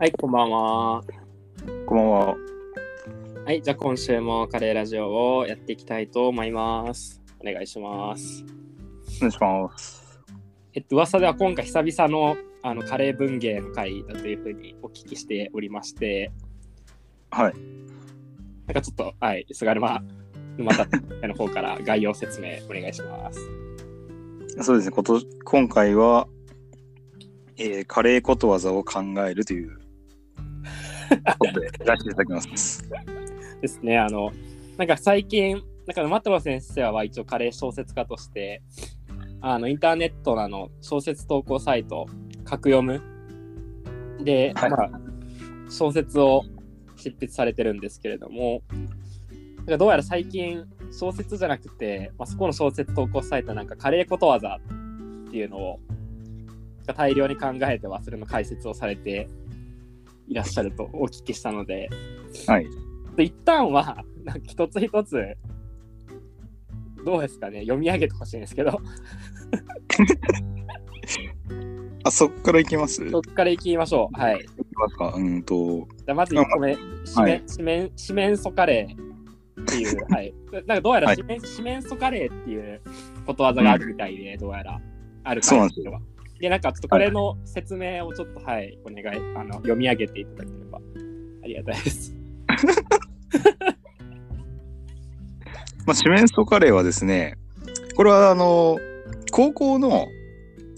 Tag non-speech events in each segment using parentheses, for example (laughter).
はい、こんばんは。こんばんは。はい、じゃあ今週もカレーラジオをやっていきたいと思います。お願いします。お願いします。えっと、噂では今回久々のあのカレー文芸の会だというふうにお聞きしておりまして、はい。なんかちょっと、はい、菅沼沼田の方から概要説明お願いします。そうですね、こと今回は、えーカレーことわざを考えるというらせていただきます。ですね、あの、なんか最近、なんか沼田先生は一応カレー小説家として、あのインターネットのあの小説投稿サイト、格読むで、はいまあ、小説を執筆されてるんですけれども、なんかどうやら最近小説じゃなくて、まあ、そこの小説投稿サイトなんかカレーことわざっていうのを大量に考えてはそれの解説をされていらっしゃるとお聞きしたので、はい。で一旦はなんか一つ一つどうですかね読み上げてほしいんですけど。(laughs) あ、そっからいきます？そっから行きましょう。はい。うんと、じゃあまず1個目四はい。面四面四面楚カレーっていう (laughs) はい。なんかどうやら四面四面楚カレーっていうことわざがあるみたいで、どうやら。あるそうなんですよ。はでなんかちょっとこれの説明をちょっとはいお願いあの読み上げていただければありがたいです。(laughs) まあ、四面楚カレーはですね、これはあの、高校の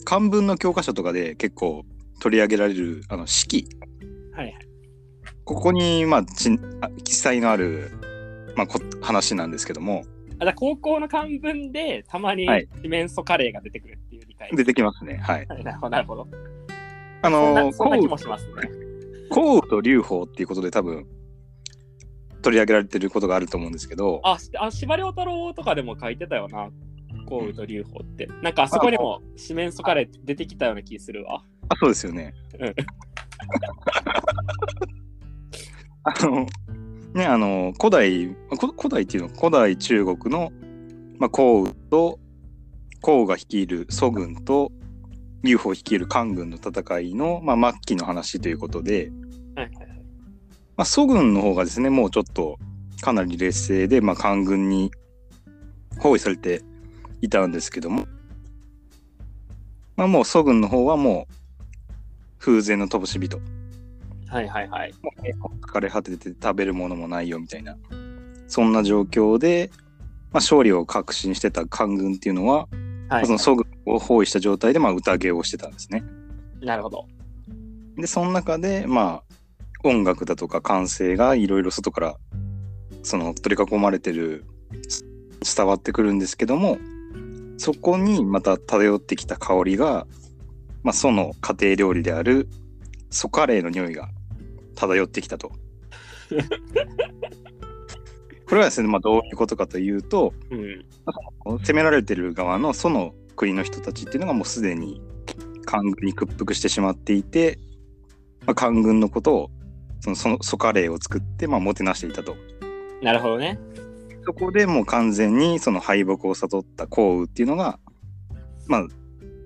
漢文の教科書とかで結構取り上げられる、あの、式。はいはい。ここに、まあ、ちあ記載のある、まあ、こ話なんですけども、あじゃあ高校の漢文でたまにはい四面楚カレーが出てくるっていう理解出てきますね。はい。は (laughs) いなるほどなるほどあの、そんな気もしますね。項羽と劉邦っていうことで多分取り上げられてることがあると思うんですけど、あ、しあ司馬遼太郎とかでも書いてたよな。項羽と劉邦って。なんかあそこにも四面楚カレー出てきたような気するわ。あそうですよねうん。(laughs) あのねあの古代こ古代っていうのは古代中国の、まあ、項羽と項羽が率いる祖軍と劉邦率いる漢軍の戦いの、まあ、末期の話ということで、はいはいはい。まあ、祖軍の方がですねもうちょっとかなり劣勢で、まあ、官軍に包囲されていたんですけども、まあ、もう祖軍の方はもう風前の乏し人はいはいはい。もうね疲れ果てて食べるものもないよみたいなそんな状況で、まあ、勝利を確信してた官軍っていうのは、はい、その祖軍を包囲した状態で、まあ、宴をしてたんですね。なるほど。でその中でまあ音楽だとか歓声がいろいろ外からその取り囲まれてる伝わってくるんですけどもそこにまた漂ってきた香りが、まあ、その家庭料理であるソカレーの匂いが漂ってきたと。(laughs) これはですね、まあ、どういうことかというとうん。攻められてる側のその国の人たちっていうのがもうすでに官軍に屈服してしまっていて、まあ、官軍のことをそのそのソカレーを作って、まあ、もてなしていたと。なるほどね。そこでもう完全にその敗北を悟った項羽っていうのが、まあ、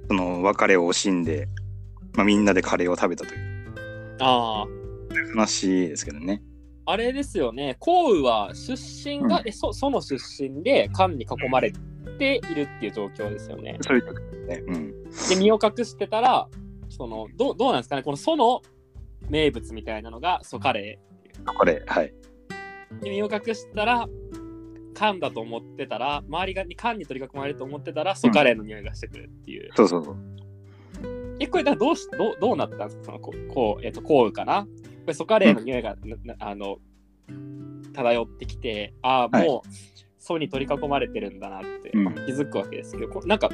その別れを惜しんで、まあ、みんなでカレーを食べたというあ話ですけどね。あ、あれですよね。項羽は出身が、うんえそその出身で漢に囲まれているっていう状況ですよね。そういうことですね。うん。で、身を隠してたら、そのどうどうなんですかね、このその名物みたいなのがソカレー。ソカレー、はい。で身を隠したら缶だと思ってたら周りがに缶に取り囲まれると思ってたらソカレーの匂いがしてくるっていう、そうそうそう。えこれどうしどうどうなったんですか？そのここう、えっと項羽かな？これソカレーの匂いが、あの漂ってきてああはい。もう、ソに取り囲まれてるんだなって、気づくわけですけどこなんか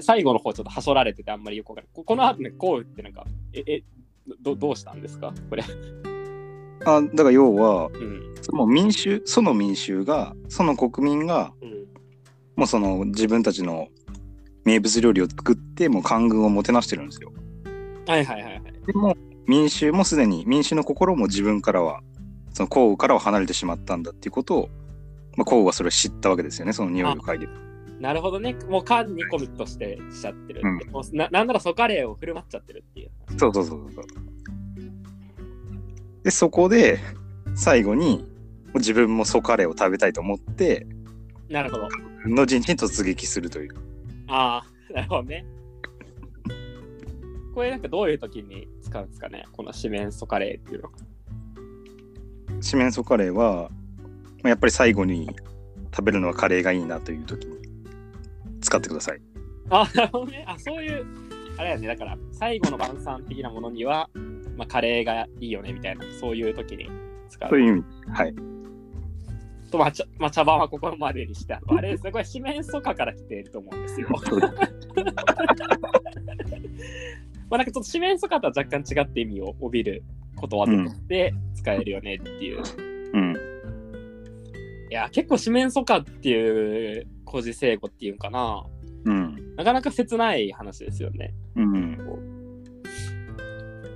最後の方ちょっとはしょられててあんまりよくわかんない。ここの後ね項羽ってなんかええどどうしたんですか？これ、あだから要は、うん。もう民衆、その民衆が、その国民が、うん、もうその自分たちの名物料理を作って、もう官軍をもてなしてるんですよ。はいはいはいはい。でも民衆もすでに民衆の心も自分からはその項羽からは離れてしまったんだっていうことを、まあ、項羽はそれを知ったわけですよねその匂いを嗅いでなるほどね。もう缶にコミットしてしちゃってるって。うもうななんならソカレーを振る舞っちゃってるっていう。そうそうそうそうで、そこで最後に自分もソカレーを食べたいと思って、なるほど。の陣地に突撃するという。ああ、なるほどね。これなんかどういう時に使うんですかね？この四面楚カレーっていうの。四面楚カレーは、まあやっぱり最後に食べるのはカレーがいいなという時に使ってください。あ、なるほどね。あ、そういう、あれやね。だから、最後の晩餐的なものには、まあ、カレーがいいよねみたいな、そういう時に使う。という意味。はい。と、まあ、茶まあ、茶番はここまでにして、あれですね、これ、四面楚歌から来ていると思うんですよ。(laughs) まあ、なんかちょっと四面楚歌とは若干違って意味を帯びることわざとして使えるよねっていう。うん。いや、結構四面楚歌っていう古事成語っていうかな、うん。なかなか切ない話ですよね。うん。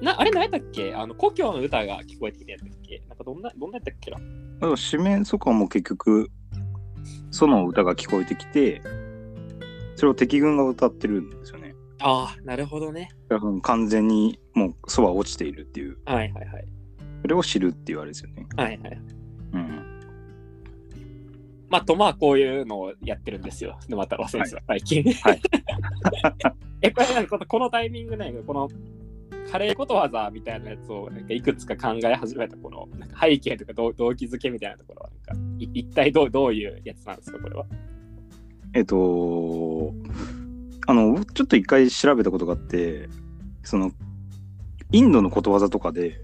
なあれ何やったっけ？あの故郷の歌が聞こえてきたやつだっけ？なんかどんな、どんなやったっけな？だから四面楚歌も結局、その歌が聞こえてきて、それを敵軍が歌ってるんですよね。ああ、なるほどね。完全にもうそば落ちているっていう、はいはいはい。それを知るっていうあれですよね。はいはい。うん。まあ、とまあ、こういうのをやってるんですよ。沼太郎先生は最近。はい (laughs) え、これなんかこのこのタイミングなんかこのカレーことわざみたいなやつをなんかいくつか考え始めたこのなんか背景とか動動機づけみたいなところはなんかい一体どうどういうやつなんですかこれは？えっと、あの、ちょっと一回調べたことがあって、その、インドのことわざとかで、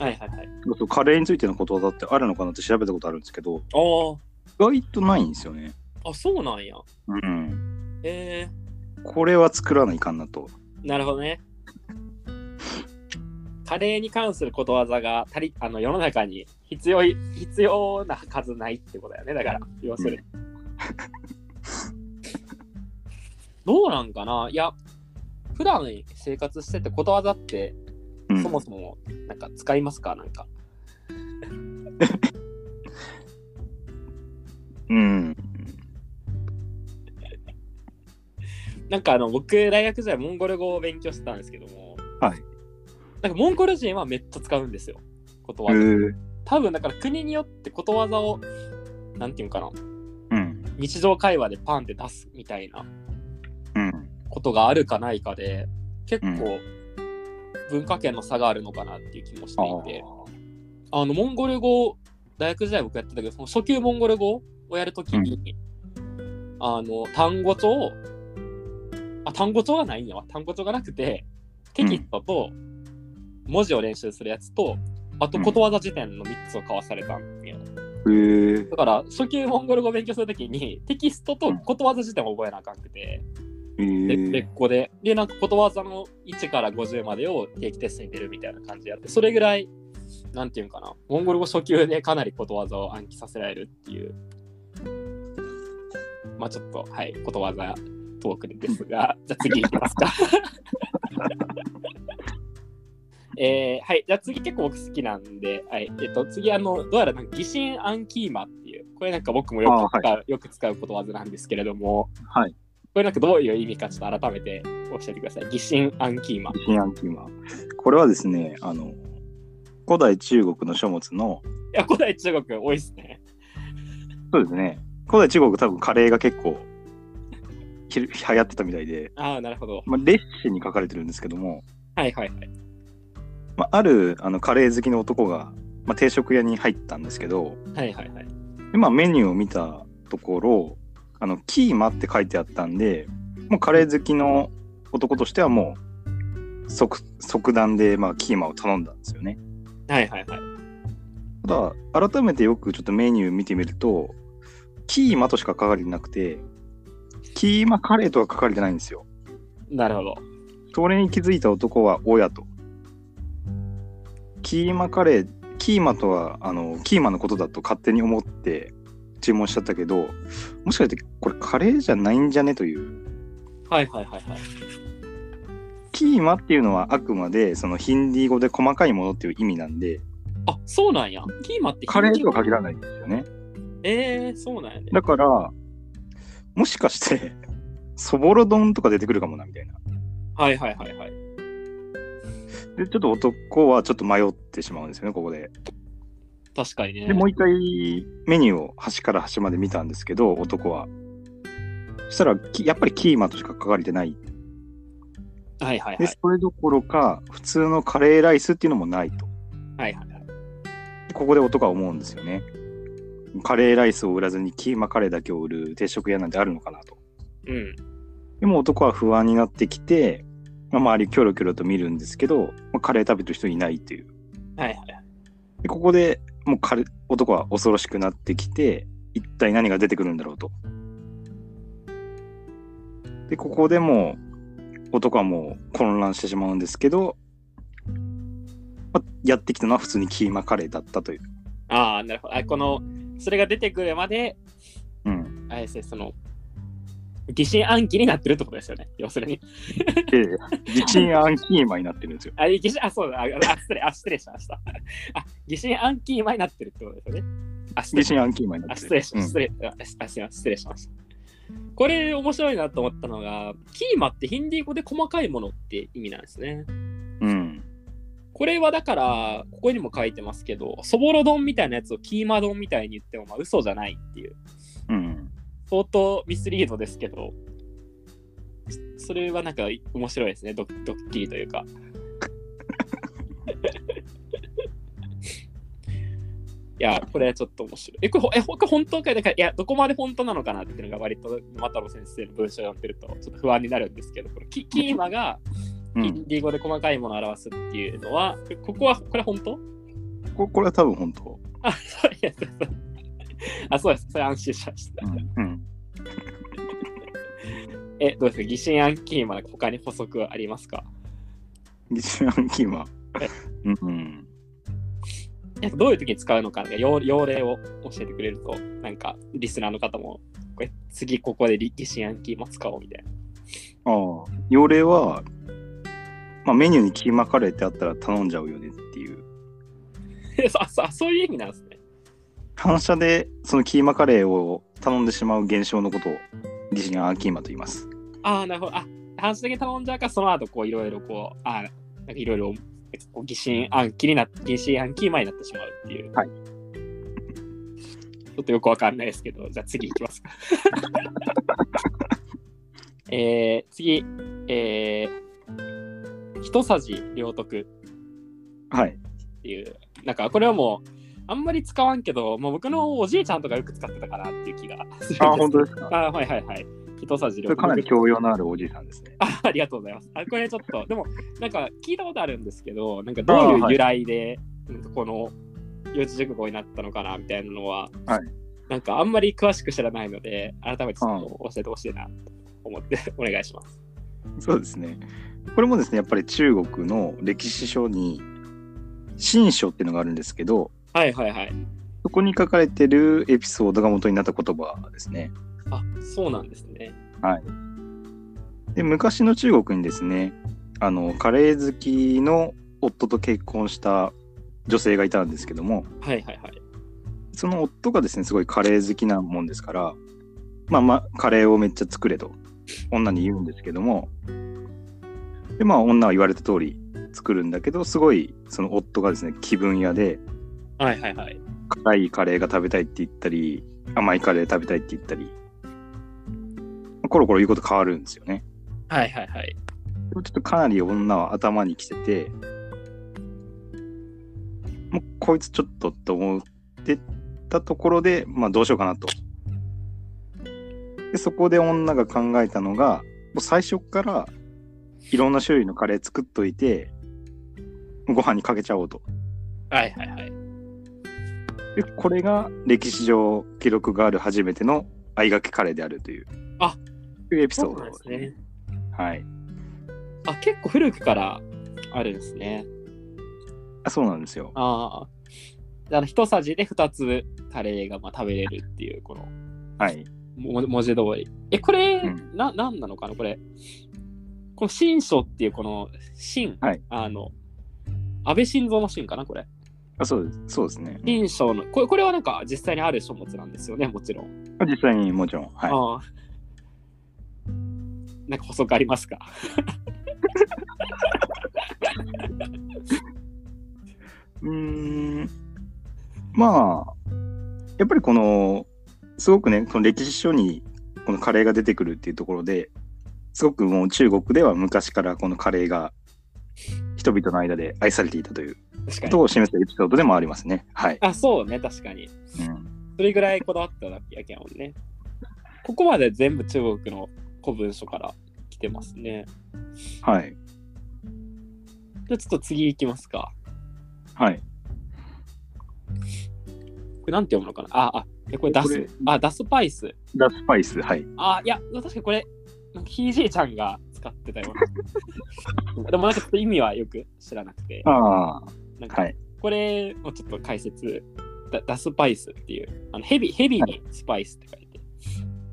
はいはいはい。カレーについてのことわざってあるのかなって調べたことあるんですけど、あ意外とないんですよね。あ、あ、そうなんや。うん。えこれは作らないかんなと。ー、なるほどね。カレーに関することわざが足りあの世の中に必要い必要な数ないってことだよね。だから、要するに。どうなんかな？いや、普段生活しててことわざってうん、そもそもなんか使いますか？なんか。うん。なんかあの僕大学時代モンゴル語を勉強してたんですけども、はい。なんかモンゴル人はめっちゃ使うんですよ。ことへわざ。ー多分だから国によってことわざを、なんていうんかな、うん。日常会話でパンって出すみたいなうん。ことがあるかないかで、結構う文化圏の差があるのかなっていう気もしあていて、あの、モンゴル語、大学時代僕やってたけど、その初級モンゴル語をやるときに、あの、単語帳、あ、単語帳がないんやわ。単語帳がなくて、テキストと文字を練習するやつと、あとことわざ辞典の3つを交わされたんや。へえ。だから、初級モンゴル語を勉強するときに、テキストとことわざ辞典を覚えなあかんくて、へでえ別。個で。で、なんかことわざの1から50までを定期テストに出るみたいな感じでやって、それぐらい、なんていうんかな、モンゴル語初級でかなりことわざを暗記させられるっていう。まあちょっと、はい、ことわざトークですが、(laughs) じゃあ次いきますか。(laughs) えーはい、じゃあ次結構僕好きなんで、はい、えっと、次あの、どうやらなんか疑心暗鬼魔っていう、これなんか僕もよく使う、よく使うことわざなんですけれども、はい。これなんかどういう意味かちょっと改めて教えてください。疑心暗鬼魔。疑心暗鬼魔。これはですね、あの、古代中国の書物の、いや、古代中国多いっすね。そうですね、古代中国多分カレーが結構ひ流行ってたみたいで、ああ、なるほど。まあ、列詞に書かれてるんですけども、はいはいはい。まあ、あるあのカレー好きの男が、まあ、定食屋に入ったんですけど、はいはいはい。でまあ、メニューを見たところ、あのキーマって書いてあったんで、もうカレー好きの男としてはもう即即断で、まあ、キーマを頼んだんですよね。はいはいはい。ただ、改めてよくちょっとメニュー見てみると、キーマとしか書かれてなくて、キーマカレーとは書かれてないんですよ。なるほど。それに気づいた男は親と。キーマカレー、キーマとは、あの、キーマのことだと勝手に思って注文しちゃったけど、もしかしてこれカレーじゃないんじゃね？という。はいはいはいはい。キーマっていうのはあくまでそのヒンディー語で細かいものっていう意味なんで、あ、そうなんや。キーマってカレーとは限ららないんですよね。えー、そうなんやね。だから、もしかして、そぼろ丼とか出てくるかもなみたいな。はいはいはいはい。で、ちょっと男はちょっと迷ってしまうんですよね、ここで。確かにね。で、もう一回メニューを端から端まで見たんですけど、男は。そしたら、きやっぱりキーマとしか書かれてない。で、はいはいはい。それどころか、普通のカレーライスっていうのもないと。はいはいはい。でここで男は思うんですよね。カレーライスを売らずにキーマカレーだけを売る定食屋なんてあるのかなと。うん。でも男は不安になってきて、まあ、周りキョロキョロと見るんですけど、まあ、カレー食べてる人いないっていう。はいはい。でここでもうカレ男は恐ろしくなってきて、一体何が出てくるんだろうと。で、ここでもう男はもう混乱してしまうんですけど、まあ、やってきたのは普通にキーマカレーだったという。ああ、なるほど。あこの、それが出てくるまで、うん。あれですね、その、疑心暗鬼になってるってことですよね。要するに。で、自信暗キーマになってるんですよ。(laughs) あ、疑心、あ、そうだ、あ、あ失礼、あ、失礼しました。あ、疑心暗鬼前になってるってことですよね。あ、失礼自信暗キーマになあってる。失礼。失礼ああすいません失礼しました。これ面白いなと思ったのが、キーマってヒンディー語で細かいものって意味なんですね。うん。これはだから、ここにも書いてますけど、そぼろ丼みたいなやつをキーマ丼みたいに言っても、まあ、嘘じゃないっていう、うん。相当ミスリードですけど、それはなんか面白いですね、ドッドッキリというか。(laughs) いや、これはちょっと面白い。え、これほ、え、これ本当かいだからいや、どこまで本当なのかなっていうのが割と、マタロ先生の文章を読んでると、ちょっと不安になるんですけど、このキキーマがうん、ヒンディで細かいものを表すっていうのは、ここは、これ本当？ここれは多分本当。あ、そういやそうそう (laughs) あ、そうです。それ安心しました。うん。(laughs) え、どうですか？疑心暗鬼まで他に補足はありますか？自信暗キーマ。うん。うん。えどういう時に使うのか、要要例を教えてくれると、なんかリスナーの方も、これ次ここで疑心暗鬼も使おうみたいな。ああ。要例は、まあ、メニューにキーマカレーってあったら頼んじゃうよねっていう。え (laughs) そあそそういう意味なんですね。反射でそのキーマカレーを頼んでしまう現象のことを自信暗キーマと言います。ああ、なるほど。あ、反射的に頼んじゃうから、その後こういろいろこう、あなんかいろいろ疑心暗鬼になって、疑心暗鬼前になってしまうっていう。はい。ちょっとよくわかんないですけど、じゃあ次いきますか。(laughs) えー、次、えー、一さじ両得はい。っていう、なんかこれはもう、あんまり使わんけど、もう僕のおじいちゃんとかよく使ってたかなっていう気がするんですあ、本当ですか？あはいはいはい。一さじ両得。それかなり教養のあるおじいさんですね。(laughs) あありがとうございます。あこれちょっと、でも、なんか聞いたことあるんですけど、なんかどういう由来で、なんかこの四字熟語になったのかなみたいなのは、はいなんかあんまり詳しく知らないので、改めてちょっと教えてほしいなと思ってお願いします。そうですね。これもですね、やっぱり中国の歴史書に、新書っていうのがあるんですけど、はいはいはい。そこに書かれてるエピソードが元になった言葉ですね。あそうなんですね。で昔の中国にですねあのカレー好きの夫と結婚した女性がいたんですけどもはいはいはい。その夫がですねすごいカレー好きなもんですからまあまあカレーをめっちゃ作れと女に言うんですけどもでまあ女は言われた通り作るんだけどすごいその夫がですね気分屋ではいはいはい。辛いカレーが食べたいって言ったり甘いカレー食べたいって言ったりコロコロ言うこと変わるんですよね。はいはいはい。ちょっとかなり女は頭にきてて、もうこいつちょっとと思ってたところで、まあどうしようかなと。で、そこで女が考えたのが、もう最初からいろんな種類のカレー作っといて、ご飯にかけちゃおうと。はいはいはい。で、これが歴史上記録がある初めての相掛けカレーであるという。あいうエピソードですね。はい。あ、結構古くからあるんですね。あそうなんですよ。ああ。一さじで二つカレーがまあ食べれるっていう、このはい。も文字通り。え、これ、うんな、なんなのかな？これ。この新書っていうこの新、はいあの、安倍晋三の新かな？これ。あそうです。そうですね。新書の、これこれはなんか実際にある書物なんですよね、もちろん。実際にもちろん。はい。ああ。なんか補足ありますか？(laughs) うーん。まあ、やっぱりこの、すごくね、この歴史書にこのカレーが出てくるっていうところで、すごくもう中国では昔からこのカレーが人々の間で愛されていたということ。を示すエピソードでもありますね。はい。あ、そうね、確かに。うん、それぐらいこだわっただけやけんもんね。ここまで全部中国の古文書から来てますね。はい。じゃあちょっと次行きますか。はい。これなんて読むのかな？あ、あ、えこれダス？これ。あ、ダスパイス。ラスパイス。はい。あ、いや、確かにこれ、ひいじいちゃんが使ってたよ。(laughs) でもなんかちょっと意味はよく知らなくて、ああ、なんかはい。これをちょっと解説、ダダスパイスっていう、あのヘビ、ヘビにスパイスって書いて、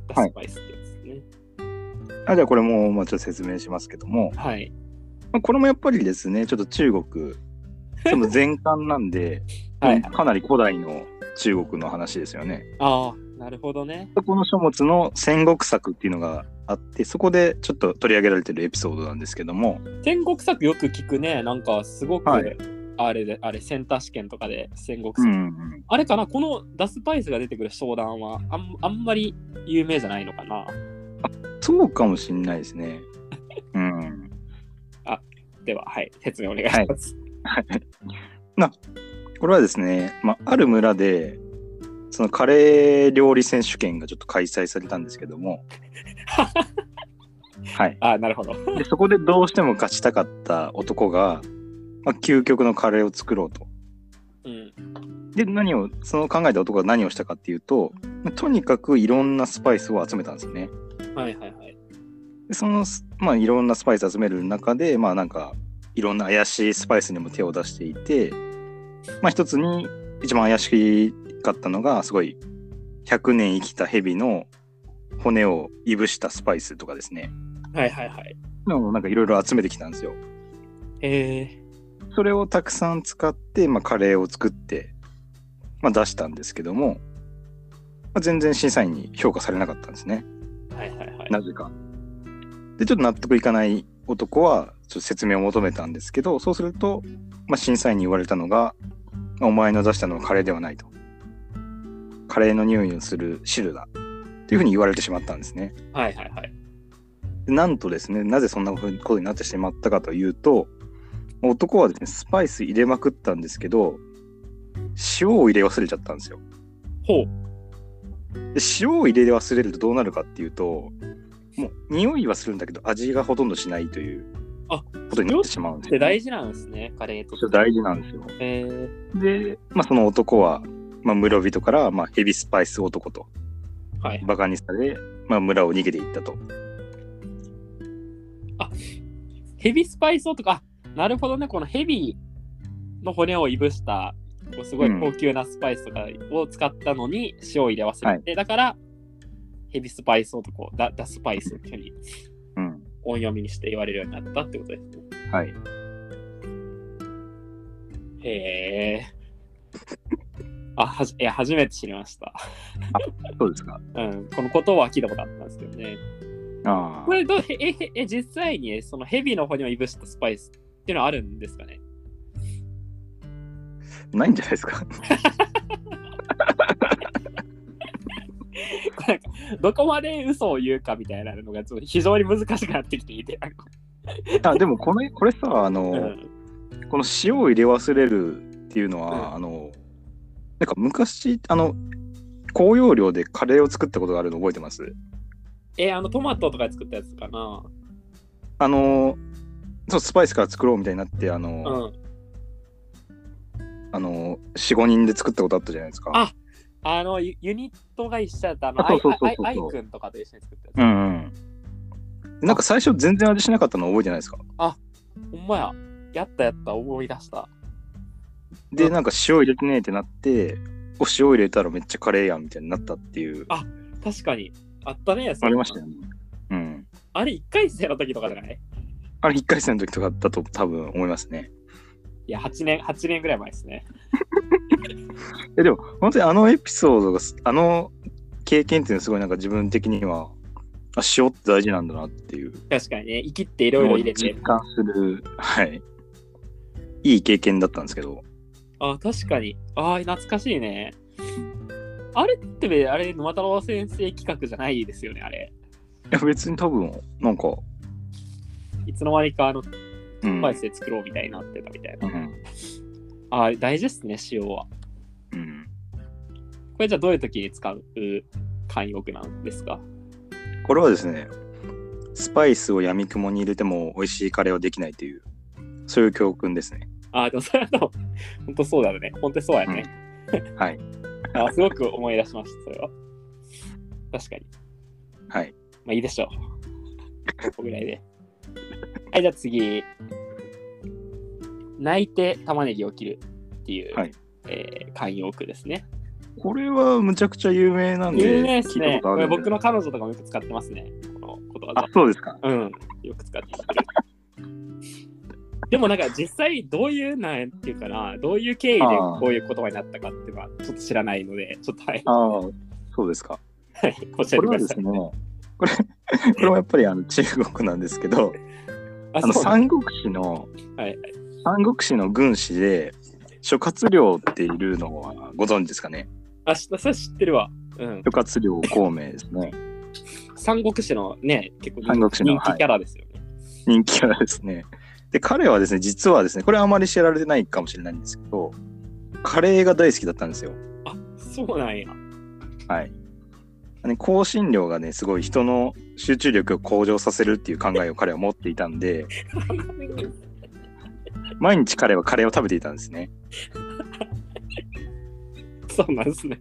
ダスパイスってやつですね。あじゃあこれも、まあ、ちょっと説明しますけども、はい。まあ、これもやっぱりですね、ちょっと中国、その前漢なんで、(laughs) はいかなり古代の中国の話ですよね。ああ、なるほどね。そこの書物の戦国作っていうのがあって、そこでちょっと取り上げられてるエピソードなんですけども、戦国作よく聞くね。なんかすごく、はいあれで、あれ、センター試験とかで戦国う作。ん、あれかな？このダスパイスが出てくる商談はあんあんまり有名じゃないのかな？そうかもしんないですね。(laughs) うん。では、はい、説明お願いします。これはですね、まあ、ある村で、そのカレー料理選手権がちょっと開催されたんですけども、(laughs) はい。あなるほど。で、そこでどうしても勝ちたかった男が、まあ、究極のカレーを作ろうと。うん。で、何を、その考えた男が何をしたかっていうと、まあとにかくいろんなスパイスを集めたんですよね。はいはいはい。でその、まあ、いろんなスパイス集める中で、まあなんか、いろんな怪しいスパイスにも手を出していて、まあ一つに一番怪しかったのが、すごい100年生きた蛇の骨をいぶしたスパイスとかですね。はいはいはい。のをなんかいろいろ集めてきたんですよ。えそれをたくさん使って、まあ、カレーを作って、まあ、出したんですけども、まあ、全然審査員に評価されなかったんですね。ー、はいはいはい。なぜか。で、ちょっと納得いかない男は、ちょっと説明を求めたんですけど、そうすると、まあ、審査員に言われたのが、まあお前の出したのはカレーではないと。カレーの匂いをする汁だ。っていうふうに言われてしまったんですね。はいはいはい。でなんとですね、なぜそんなことになってしまったかというと、男はですね、スパイス入れまくったんですけど、塩を入れ忘れちゃったんですよ。ほう。で塩を入れ忘れるとどうなるかっていうと、もう匂いはするんだけど味がほとんどしないというあことになってしまうんですよ、で大事なんですね、カレーと大事なんですよ。えで、まあ、その男は、まあ、村人から、まあ、ヘビスパイス男とー、はい。バカにされ、まあ、村を逃げていったと。ヘビスパイスとか、あなるほどね、このヘビの骨をいぶした、すごい高級なスパイスとかを使ったのに塩を入れ忘れて、だから、ヘビスパイス男、ダダスパイスっていうふうにうん。音読みにして言われるようになったってことですね。はい。へえ。あ、はじ、いや、初めて知りました。そうですか。(laughs) うん、このことは聞いたことあったんですけどね。ああこ。れどう、へえ、へえ、実際にそのヘビの骨をいぶしたスパイスっていうのはあるんですかね？ないんじゃないですか。(laughs) なんかどこまで嘘を言うかみたいなのが非常に難しくなってきていて。あでもこの、これさ、あの、うんこの塩を入れ忘れるっていうのは、うんあの、なんか昔、あの、高容量でカレーを作ったことがあるの覚えてます？え、あのトマトとかで作ったやつかなあの、そう、スパイスから作ろうみたいになって、あの、うん。あの、4、5人で作ったことあったじゃないですか。ああのユ、ユニットが一緒だった、あの、アイくんとかと一緒に作ったやつ。うんうん。なんか最初全然味しなかったの覚えてないですか？ほんまや。やったやった、思い出した。で、うんなんか塩入れてねえってなって、お塩入れたらめっちゃカレーやんみたいになったっていう、あ確かに。あったね。ありましたよね。うん。あれ、1回生の時とかじゃない？あれ1回戦の時とかだと多分思いますね。いや、8年、8年ぐらい前ですね。(laughs) えでも本当にあのエピソードがすあの経験っていうのはすごいなんか自分的にはあ塩って大事なんだなっていう確かにね、生きっていろいろ入れて実。感するはいいい経験だったんですけどあ、確かに。ああ、懐かしいね。あれってべ、あれ、沼太郎先生企画じゃないですよね、あれ。いや別に多分なんか、いつの間にか、あの、うんスパイスで作ろうみたいになってたみたいな。うんああ、大事ですね、塩は。うん、これじゃあどういう時に使う慣用句なんですか？これはですねスパイスをやみくもに入れても美味しいカレーはできないというそういう教訓ですねああ、でもそれはでも、本当そうだよね。本当にそうやね。はい (laughs) あすごく思い出しました、それは。確かに。はいまあいいでしょう。ここぐらいで。はい、じゃあ次。泣いて玉ねぎを切るっていう、はいえー慣用句ですね。これはむちゃくちゃ有名なんで有名ですね。これ僕の彼女とかもよく使ってますね。このことわあざ。そうですかうん。よく使ってる。でもなんか実際どういうなんていうかな、どういう経緯でこういう言葉になったかっていうのはちょっと知らないので、ちょっとはい、ああそうですかはい、これください。はですねこれ (laughs) これはやっぱりあの中国なんですけどああの三国志のはいはい。三国志の軍師で諸葛亮っているのはご存知ですかね？あ、しそれ知ってるわ。うん。諸葛亮孔明ですね三国志のね、結構三国志の人気キャラですよね。人気キャラですねで彼はですね実はですねこれはあまり知られてないかもしれないんですけどカレーが大好きだったんですよあ、そうなんや。はいね香辛料がねすごい人の集中力を向上させるっていう考えを彼は持っていたんで (laughs) 毎日彼はカレーを食べていたんですねそうなんですね。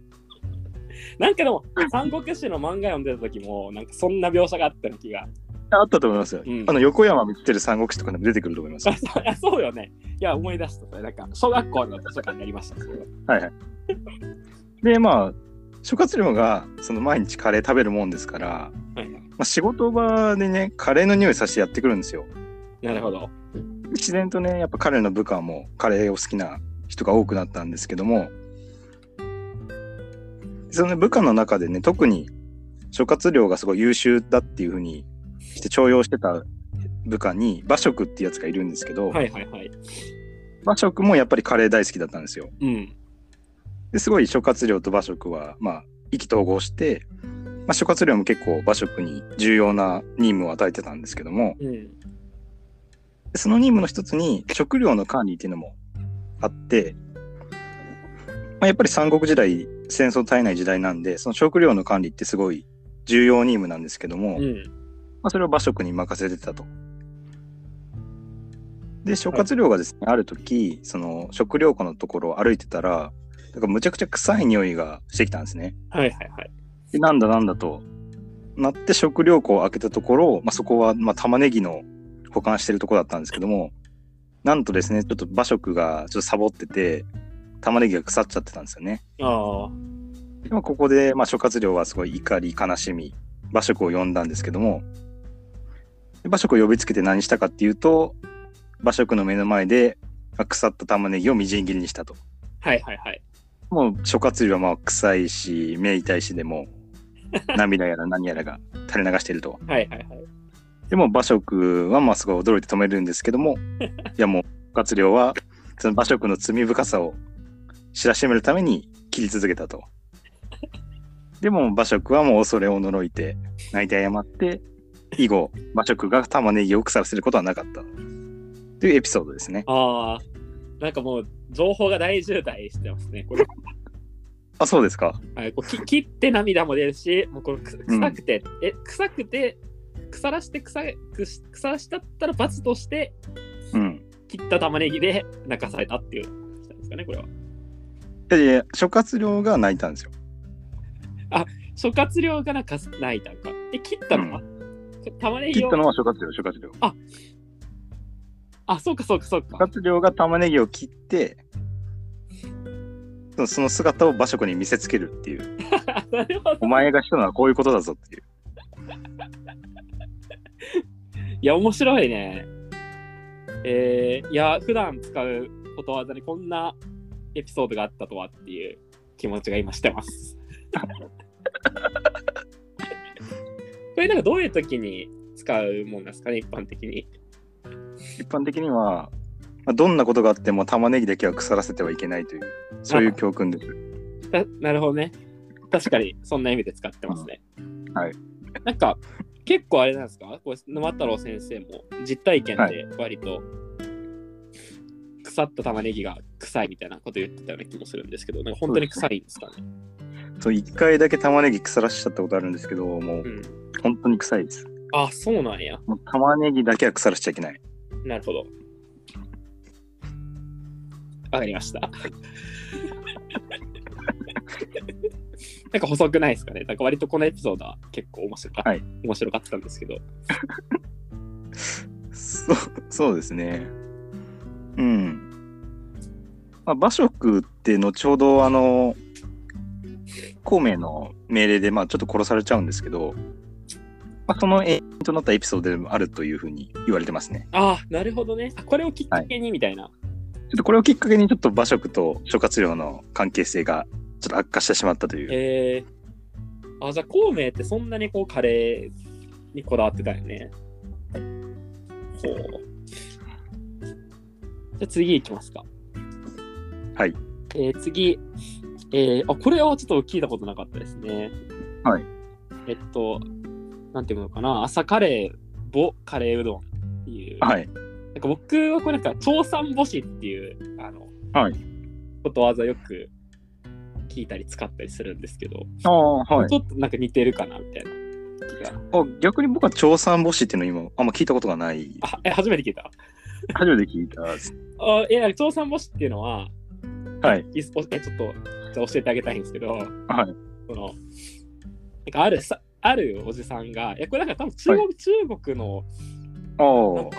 なんかでも、三国志の漫画読んでた時も、なんかそんな描写があったような気が。あったと思いますよ、うんあの横山見てる三国志とかでも出てくると思いますあ (laughs) そうよね。いや、思い出した。なんか、小学校の図書館にありました。ははいはい。で、まあ、諸葛亮がその毎日カレー食べるもんですから、はいまあ、仕事場でね、カレーの匂いさせてやってくるんですよ。なるほど。自然とね、やっぱ彼の部下もカレーを好きな人が多くなったんですけども、その部下の中でね、特に諸葛亮がすごい優秀だっていうふうにして重用してた部下に馬謖ってやつがいるんですけど、はいはいはい。馬謖もやっぱりカレー大好きだったんですよ。うん。ですごい諸葛亮と馬謖は、まあ、意気投合して、まあ、諸葛亮も結構馬謖に重要な任務を与えてたんですけども、うん。その任務の一つに食料の管理っていうのもあって、まあ、やっぱり三国時代、戦争絶えない時代なんで、その食料の管理ってすごい重要任務なんですけども、うん。まあ、それを馬謖に任せてたと。で、諸葛亮がですね、ある時、その食料庫のところを歩いてたら、なんかむちゃくちゃ臭い匂いがしてきたんですね。はいはいはい。でなんだなんだとなって食料庫を開けたところ、まあ、そこはまあ玉ねぎの保管してるところだったんですけども、なんとですね、ちょっと馬謖がちょっとサボってて、玉ねぎが腐っちゃってたんですよね。ああ。でもここで、まあ、諸葛亮はすごい怒り、悲しみ、馬謖を呼んだんですけども、で馬謖を呼びつけて何したかっていうと、馬謖の目の前で、まあ腐った玉ねぎをみじん切りにしたと。はいはいはい。もう諸葛亮はまあ臭いし、目痛いしでも、(laughs) 涙やら何やらが垂れ流していると。はいはいはい。でも馬謖はまあすごい驚いて止めるんですけども、(laughs) いやもう、諸葛亮はその馬謖の罪深さを知らしめるために切り続けたと。でも馬謖はもう恐れを呪いて、泣いて謝って、以後、馬謖が玉ねぎを腐らせることはなかった。というエピソードですね。ああ。なんかもう、情報が大渋滞してますね。これ (laughs) あ、そうですか。はい、こうき切って涙も出るし、もうこれく臭くて、え、臭くて、腐らして腐くし腐らしたったら罰としてうん。切った玉ねぎで泣かされたっていう話なんですかね、これは。いやいや、諸葛亮が泣いたんですよ。諸葛亮がなんか泣いたんか。え、切ったのは、玉ねぎを切った。のは諸葛亮、諸葛亮。あ、そうかそうかそう諸か。葛亮が玉ねぎを切って、そのその姿を馬謖に見せつけるっていう。(laughs) なるほど。お前がしたのはこういうことだぞっていう。いや、面白いね。えー、いや、普段使うことわざにこんなエピソードがあったとはっていう気持ちが今してます。(laughs) これなんかどういう時に使うもんなんですかね、一般的に？一般的には、まあ、どんなことがあっても玉ねぎだけは腐らせてはいけないという、そういう教訓です。ななるほどね。確かに、そんな意味で使ってますね。うんはい。なんか、結構あれなんですか？これ沼太郎先生も実体験で割と、腐った玉ねぎが臭いみたいなこと言ってたような気もするんですけど、なんか本当に臭いんですかね？そう、一回だけ玉ねぎ腐らしちゃったことあるんですけど、もううん。本当に臭いです。あ、そうなんや。もう玉ねぎだけは腐らしちゃいけない。なるほど。わかりました。なんか細くないですかね？なんか割とこのエピソードは結構面白かった、はい面白かったんですけど。そう、そうですね。うん。まあ、馬食って後ほど、あの、孔明の命令で、まあ、ちょっと殺されちゃうんですけど、まあ、その延となったエピソードでもあるというふうに言われてますね。ああ、なるほどね。あこれをきっかけにみたいな。ちょっとこれをきっかけに、ちょっと馬食と諸葛亮の関係性がちょっと悪化してしまったという。えー、あ、じゃあ孔明ってそんなにこうカレーにこだわってたよね。ほう。じゃあ次行きますか。はい。えー次、えーあ、これはちょっと聞いたことなかったですね。はい。えっと、なんていうのかな、朝カレー、ボカレーうどんっていう。はい。なんか僕はこれなんか、朝三母子っていう、あの、はい。ことわざよく聞いたり使ったりするんですけど、ああ、はいち。ょっとなんか似てるかなみたいな気が。あ逆に僕は朝三母子っていうのを今、あんま聞いたことがない。あ、え、初めて聞いた？初めて聞いた。あえ、なんか朝三母子っていうのは、はい。えちょっとじゃあ教えてあげたいんですけど、はい。その、なんかあるさ、あるおじさんが、え、これなんか多分中国、中国のなんあか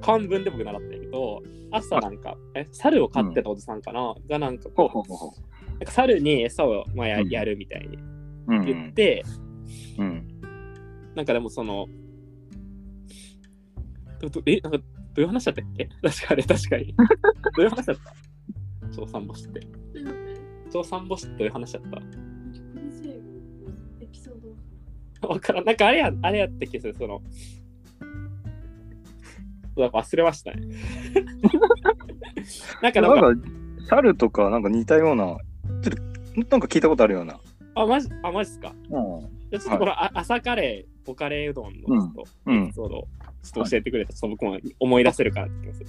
漢文で僕習ったんやけど、朝なんか、え、猿を飼ってたおじさんかな、がなんかこう、ほうほうほなんか猿に餌を、まあ、やうんやるみたいにう。うん言って、うん。なんかでもその、どどえ、なんかどういう話だったっけ？確かに、確かに。(laughs) どういう話だった？朝三母子って。朝三母子ってどういう話だった？エピソードわからん。なんかあれや、あれやった気がする、その。なんか忘れましたね。(laughs) なんかなんか、なんか、猿とかなんか似たような、ちょっと、なんか聞いたことあるような。あ、マジ、あ、マジっすか？うん。じゃあちょっとこの、あ朝カレー、おカレーうどんのちょっとうんエピ。ソードをちょっと教えてくれたら、ちょっと僕も思い出せるからって気がする。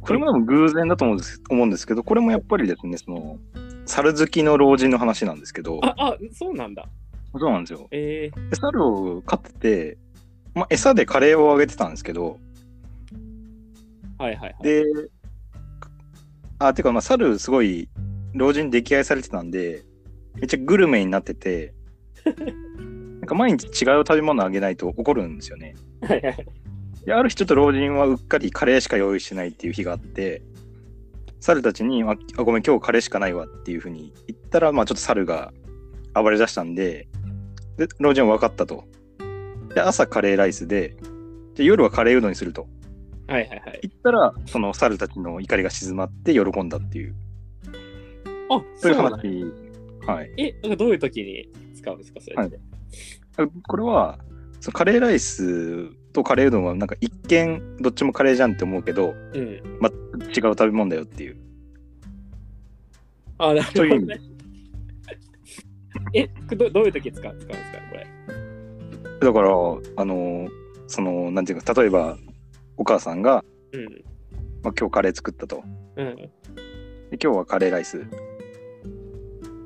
これもでも偶然だと思うんです思うんですけど、これもやっぱりですね、その、猿好きの老人の話なんですけど、あ、あ、そうなんだ。そうなんですよ。えー、で猿を飼ってて、まあ、餌でカレーをあげてたんですけど、はいはいはい。で、あ、てか、まあ、猿すごい老人溺愛されてたんで、めっちゃグルメになってて、(laughs) なんか毎日違う食べ物あげないと怒るんですよね。はいはいで、ある日ちょっと老人はうっかりカレーしか用意してないっていう日があって、猿たちに、あ、あごめん、今日カレーしかないわっていうふうに言ったら、まあちょっと猿が暴れ出したんで、で、老人は分かったと。で、朝カレーライスで、で夜はカレーうどんにすると。はいはいはい。言ったら、その猿たちの怒りが静まって喜んだっていう、あ、そいうそううなんだ。話。はい。え、なんかどういう時に使うんですか、それって？これは、そのカレーライスとカレーうどんはなんか一見どっちもカレーじゃんって思うけど、うん。まあ、違う食べ物だよっていう。あ、なるほそういう意味どね。(laughs) え、こどどういう時使う使うんですか、これ？だから、あの、その、なんていうか、例えば、お母さんが、うん。まあ、今日カレー作ったと。うん。で今日はカレーライス。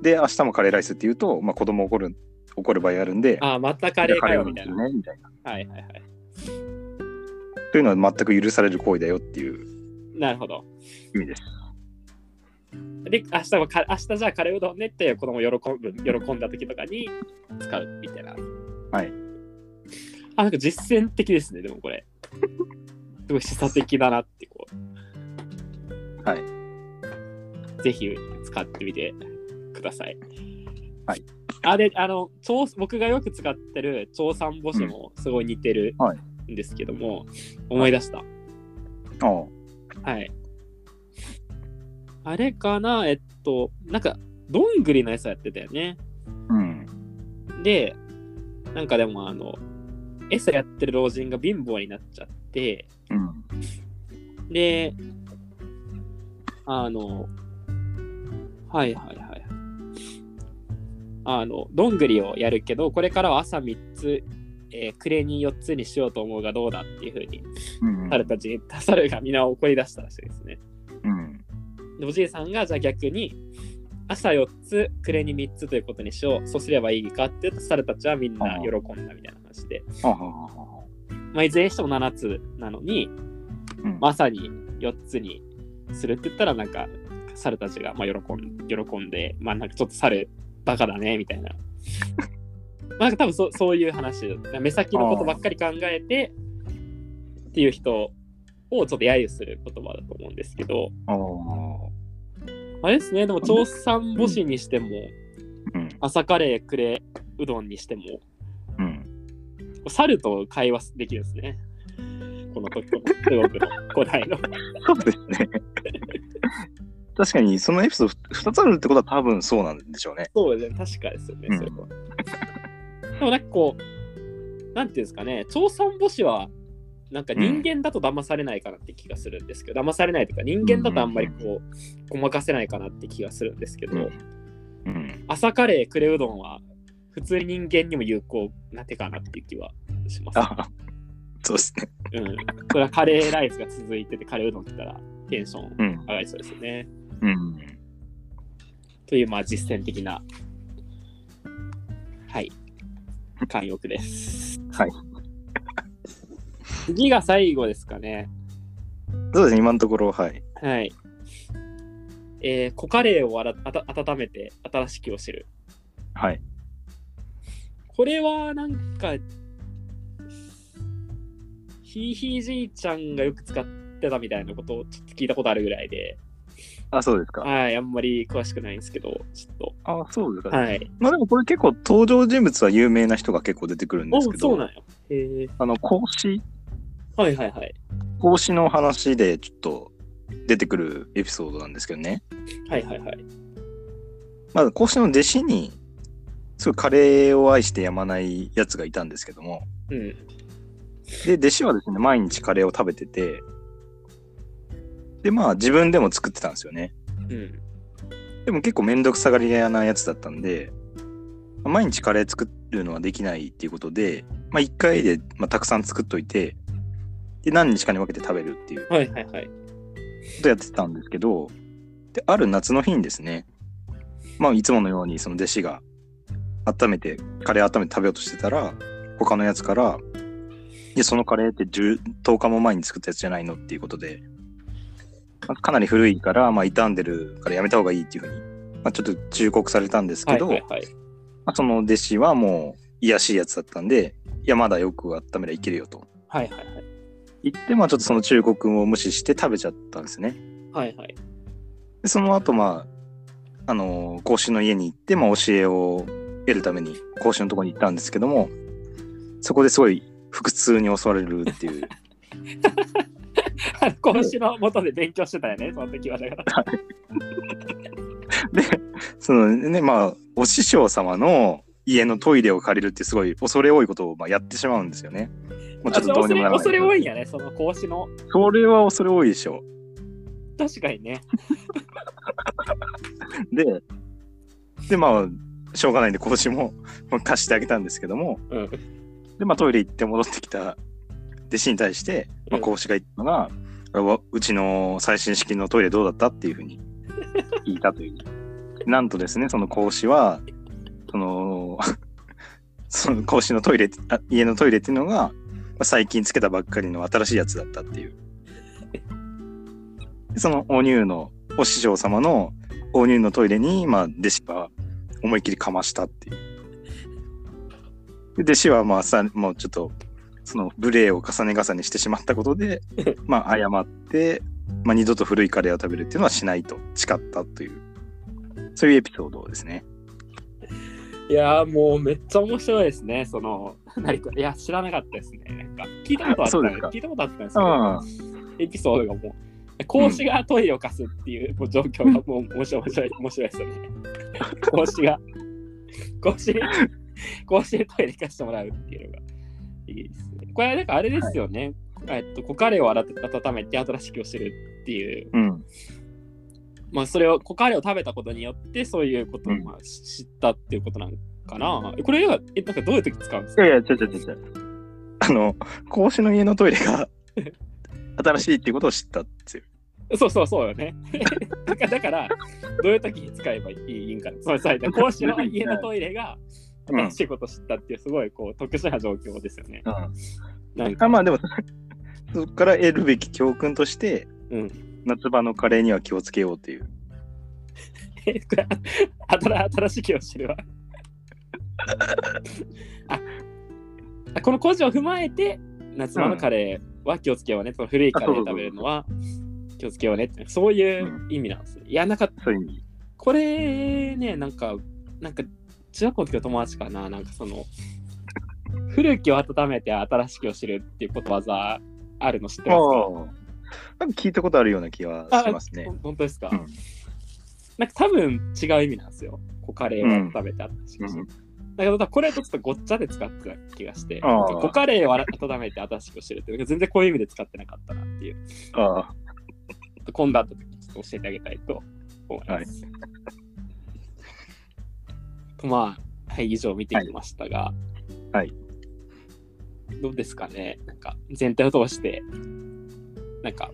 で、明日もカレーライスって言うと、まあ、子供怒る、怒る場合あるんで、あ、またカレーかよ、みたいな。ね、みたいな。はいはいはい。というのは全く許される行為だよっていうなるほど。意味です。で、明日はか、明日じゃあカレーうどんねって子供喜ぶ、喜んだ時とかに使うみたいな。はい。あ、なんか実践的ですね、でもこれ。(laughs) すごい示唆的だなって、こう。はい。ぜひ使ってみてください。はい。あ、で、あの、超僕がよく使ってる超三母子もすごい似てるはいんですけども、思い出した。はい。あれかなえっと、なんか、どんぐりの餌やってたよね。うん。で、なんかでもあの、餌やってる老人が貧乏になっちゃって、うん。で、あの、はいはいはい。あの、どんぐりをやるけど、これからは朝3つ、えー、暮れに4つにしようと思うがどうだっていうふうに、うん猿たち猿が皆怒り出したらしいですね。うん。でおじいさんが、じゃあ逆に、朝4つ、暮れに3つということにしよう。そうすればいいかって言うと、猿たちはみんな喜んだみたいな話で。まあ、いずれにしても7つなのに、うんまさに4つにするって言ったら、なんか、猿たちがまあ喜ん喜んで、まあなんかちょっと猿、バカだね、みたいな。(laughs) なんか多分そそういう話、目先のことばっかり考えてっていう人をちょっと揶揄する言葉だと思うんですけど、ああ。あれですね、でも、朝三母子にしても、うん。朝カレー、クレうどんにしても、うん。猿と会話できるんですね。この時の中国の古代の。そうですね。確かに、そのエピソード2つあるってことは多分そうなんでしょうね。そうですね、確かですよね、うんそれは。でもなんかこう、なんていうんですかね、朝三母子は、なんか人間だと騙されないかなって気がするんですけど、騙されないというか、人間だとあんまりこう、ごまかせないかなって気がするんですけど、うんうん。朝カレー、クレうどんは、普通に人間にも有効な手かなっていう気はします。あそうですね。うん。それはカレーライスが続いてて、カレーうどん来たらテンションうん。上がりそうですよね。うん。という、まあ、実践的な、はい、慣用句です。はい。次が最後ですかね。そうですね、今のところ、はい。はい。えー、コカレーをあらあた温めて新しきを知る。はい。これはなんか、ひいひいじいちゃんがよく使ってたみたいなことをちょっと聞いたことあるぐらいで、あ、そうですか。はい、あんまり詳しくないんですけど、ちょっあ、そうですと。か。はい。まあでもこれ結構登場人物は有名な人が結構出てくるんでおすけど、そうなんよ。へえ。あの、孔子、はいはいはい。孔子の話でちょっと出てくるエピソードなんですけどね。はいはいはい。まず孔子の弟子に、すごいカレーを愛してやまないやつがいたんですけども、うん。で、弟子はですね、毎日カレーを食べてて、で、まあ自分でも作ってたんですよね。うん。でも結構めんどくさがり屋なやつだったんで、毎日カレー作るのはできないっていうことで、まあ一回で、まあ、たくさん作っといて、で、何日かに分けて食べるっていうこはいはいはい。とやってたんですけど、で、ある夏の日にですね、まあいつものようにその弟子が温めて、カレー温めて食べようとしてたら、他のやつから、で、そのカレーって10 10日も前に作ったやつじゃないのっていうことで、まあかなり古いから、まあ傷んでるからやめた方がいいっていうふうに、まあちょっと忠告されたんですけど、はいはいはい。まあ、その弟子はもう、癒やしいやつだったんで、いや、まだよく温めりゃいけるよとはいはいはい。言って、まあちょっとその忠告を無視して食べちゃったんですね。はいはい。で、その後、まあ、あのー孔子の家に行って、まあ教えを得るために孔子のところに行ったんですけども、そこですごい腹痛に襲われるっていう。(laughs) (laughs) 講師のもとで勉強してたよね、その時はだから。(laughs) で、そのね、まあ、お師匠様の家のトイレを借りるってすごい恐れ多いことをまあやってしまうんですよね。もうちょっとどうにもならない。恐れ多いんやね、その講師の。それは恐れ多いでしょ。確かにね。(laughs) で、で、まあ、しょうがないんで、講師もまあ貸してあげたんですけども、うん。で、まあ、トイレ行って戻ってきた弟子に対して、まあ、うん講師が言ったのが、わうちの最新式のトイレどうだったっていうふうに聞いたという。なんとですね、その講師は、その、(laughs) その講師のトイレ、あ家のトイレっていうのが、最近つけたばっかりの新しいやつだったっていう。そのお乳の、お師匠様のお乳のトイレに、まあ、弟子が思いっきりかましたっていう。で弟子はまあさ、もうちょっと、その無礼を重ね重ねしてしまったことで、(laughs) まあ謝って、まあ二度と古いカレーを食べるっていうのはしないと誓ったという、そういうエピソードですね。いやーもうめっちゃ面白いですね、その、何か、いや、知らなかったですね。なんか、聞いたことあった聞いたことあったんですけうど、ん。エピソードがもう、講師がトイレを貸すっていう状況がもう面白い、面白い、(laughs) 面白いですよね。講師が、(laughs) 講師、講師でトイレ貸してもらうっていうのがいいですね。これはなんかあれですよね。えっと、コカレを温めて新しくを知るっていう、うん。まあ、それを、コカレを食べたことによって、そういうことをうんまあ知ったっていうことなのかな。えこれは、え、なんかどういう時使うんですか？いやいや、違う違う違う違う。あの、孔子の家のトイレが (laughs) 新しいっていうことを知ったっていう。そうそうそうよね。(laughs) だから、どういう時に使えばいいんか。つまりさ、(laughs) 公衆の家のトイレがうん新しいことを知ったっていう、すごいこう特殊な状況ですよね。なんあか、まあでも、(laughs) そこから得るべき教訓として、うん。夏場のカレーには気をつけようっていう。(laughs) え新新しい気を知るわ。ああこの故事を踏まえて、夏場のカレーは気をつけようね。その古いカレー食べるのは気をつけようねって、そういう意味なんですね。いや、なんか。これね、なんか、なんか、中学校の時の友達かな、なんかその、古きを温めて新しきを知るっていうことわざあるの知ってますか？なんか聞いたことあるような気はしますね。本当ですか、うん。なんか多分違う意味なんですよ。こうカレーを温めて新しく知る。だけど、これとちょっとごっちゃで使ってた気がして、コカレーを温めて新しく知るって、全然こういう意味で使ってなかったなっていう。ああ、今度あった時ちょっと教えてあげたいと思います。とまあ、はい、以上見てきましたが、はい。どうですかね。なんか全体を通して、なんか、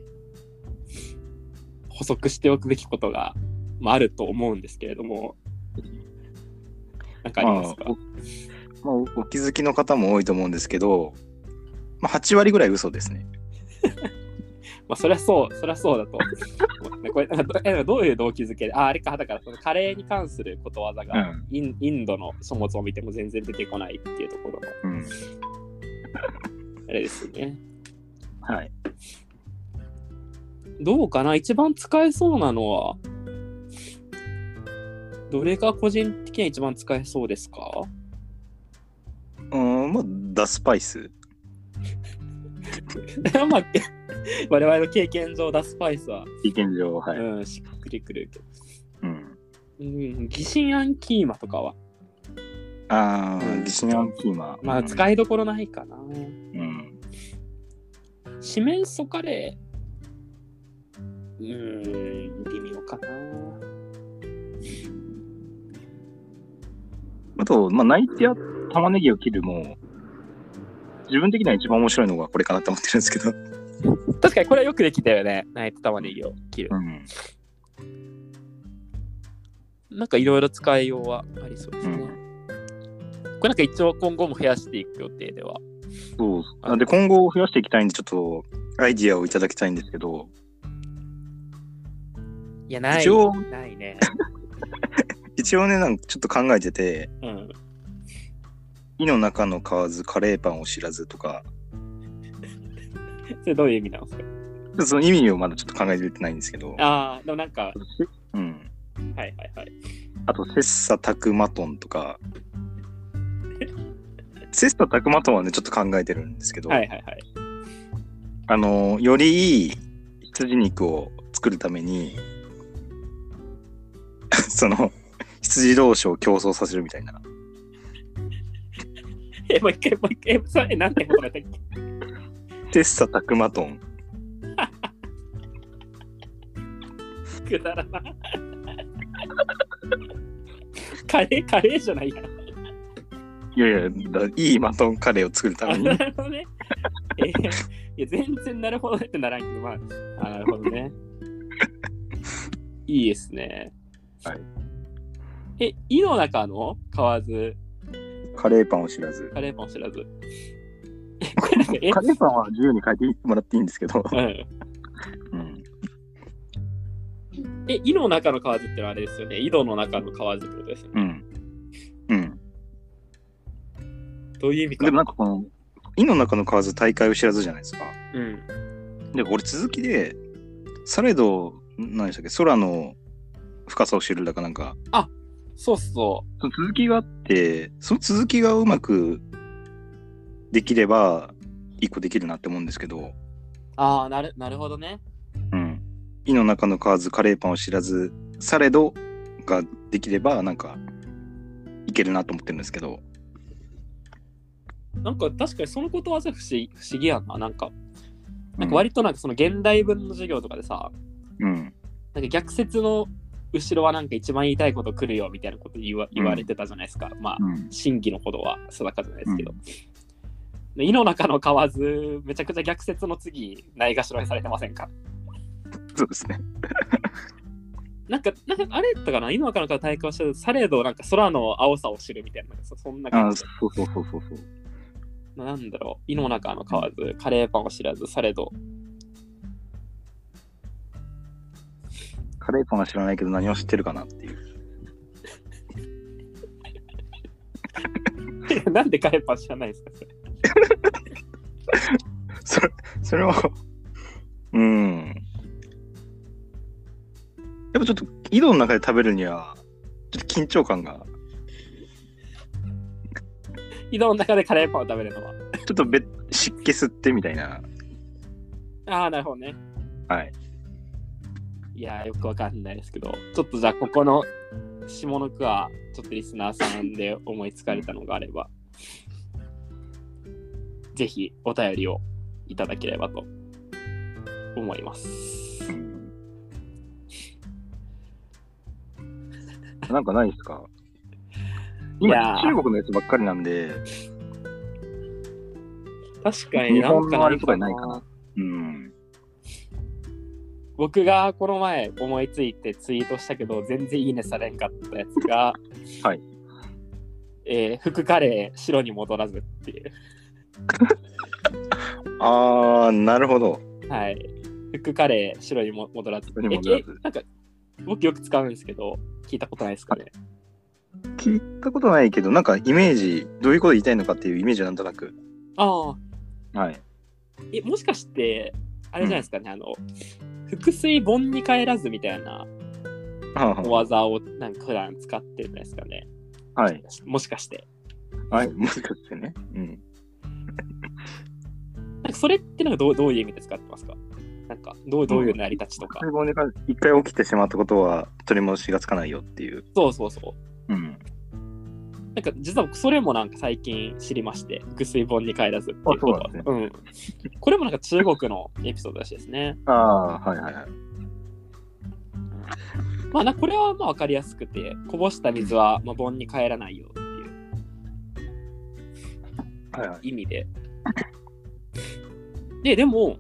補足しておくべきことが、まあ、あると思うんですけれども、なんかありますか、まあおまあ、お気づきの方も多いと思うんですけど、まあ、8割ぐらい嘘ですね。まあ、そりゃそう、そりゃそうだと。これ、なんかどういう動機づけで、あ、あれか、だからそのカレーに関することわざが、うんインインドの書物を見ても全然出てこないっていうところの、うん。あれですね。はい。どうかな？一番使えそうなのは、どれが個人的には一番使えそうですか？うん、まあ、ダスパイス。(laughs) まあ、(laughs) 我々の経験上、ダスパイスは、意見上、はい。うん、しっくりくるけど。うん。うん、疑心暗キーマとかは、ああ、うん疑心暗鬼マ。まあ、うん使いどころないかな。うん。四面楚カレー。うーん、微妙かな。あと、まあ、ナイティア玉ねぎを切るも、自分的には一番面白いのがこれかなと思ってるんですけど。確かにこれはよくできたよね。ナイト玉ねぎを切る。うん。なんかいろいろ使いようはありそうですね。これなんか一応今後も増やしていく予定では。そう。なんで今後増やしていきたいんで、ちょっとアイディアをいただきたいんですけど、いや、ない。一応ないね。(laughs) 一応ね、なんかちょっと考えてて、うん。胃の中の買わずカレーパンを知らずとか、それどういう意味なんですか？その意味をまだちょっと考えてないんですけど、ああ、でもなんか、うん。はいはいはい。あと、切磋琢磨トンとか、切磋琢磨トンはね、ちょっと考えてるんですけど、はいはいはい。あの、よりいい羊肉を作るために、(laughs) その、羊同士を競争させるみたいな。(laughs) え、もう一回、もう一回、それなんてことだったっけ？切磋琢磨トン。くだらな。カレー、カレーじゃないやん。いやいや、だいいマトンカレーを作るためあにな。るほどね。えーいや、全然なるほどねってならんけど、まあ、あなるほどね。いいですね。はい。え、胃の中の？買わず、カレーパンを知らず。カレーパンを知らず。カレーパンは自由に書いてもらっていいんですけど、うん。うん、え、胃の中の買わずってのはあれですよね。井戸の中の買わずってことですよね。うん。うん。どういう意味か。でもなんかこの、胃の中の買わず大会を知らずじゃないですか。うん。で、これ続きで、されど、何でしたっけ、空の深さを知るだかなんか、そうそその続きがあって、その続きがうまくできれば、一個できるなって思うんですけど、う。ああ、なるなるほどね。うん。胃の中の買わずカレーパンを知らず、されどができれば、なんか、いけるなと思ってるんですけど、なんか確かにそのことわざ不思議不思議やな。なんか、なんか割となんかその現代文の授業とかでさ、うん。なんか逆説の後ろはなんか一番言いたいこと来るよみたいなこと言わ言われてたじゃないですか。まあ、うん。真偽のほどは定かじゃないですけど。で井の中の蛙、めちゃくちゃ逆説の次、ないがしろにされてませんか？そうですね。なんか、なんかあれとかな、井の中の蛙体感してるされど、なんか空の青さを知るみたいな、そそんなあ感じ。そうそうそうそうそう。なんだろう、井の中の蛙、カレーパンを知らず、されど。カレーパンは知らないけど何を知ってるかなっていう。(laughs) なんでカレーパン知らないですかそれ？それ、それは、うん。やっぱちょっと井戸の中で食べるには、ちょっと緊張感が、井戸の中でカレーパンを食べるのは。ちょっとべ湿気吸ってみたいな。ああ、なるほどね。はい。いやー、よくわかんないですけど、ちょっとじゃあ、ここの下の句は、ちょっとリスナーさんで思いつかれたのがあれば、ぜひお便りをいただければと思います。なんかないですか？いやー今、中国のやつばっかりなんで、確かに日なんかかないかな。うん。僕がこの前思いついてツイートしたけど、全然いいねされんかったやつが、はい。えー、服カレー白に戻らずっていう。(laughs) あー、なるほど。はい。服カレー白にも戻らず。らずええなんか、僕よく使うんですけど、聞いたことないですかね？(laughs) 聞いたことないけど、なんかイメージ、どういうこと言いたいのかっていうイメージはなんとなく。ああ、はい。え、もしかして、あれじゃないですかね、あの、腹水盆に帰らずみたいな小技をなんか普段使ってるんですかね？あはい。もしかして。はい。もしかしてね。うん。(laughs) なんかそれってなんかどうどういう意味で使ってますか？なんかどうどういう成り立ちとか？細胞が一回起きてしまったことは取り戻しがつかないよっていう。そうそうそう。うん。なんか実は僕それもなんか最近知りまして、腹水盆に帰らずっていうことあそうなん。これもなんか中国のエピソードらしいですね。ああ、はいはいはい。まあなこれはまあ分かりやすくて、こぼした水はまあ盆に帰らないよっていうはいはい。で。で、でも、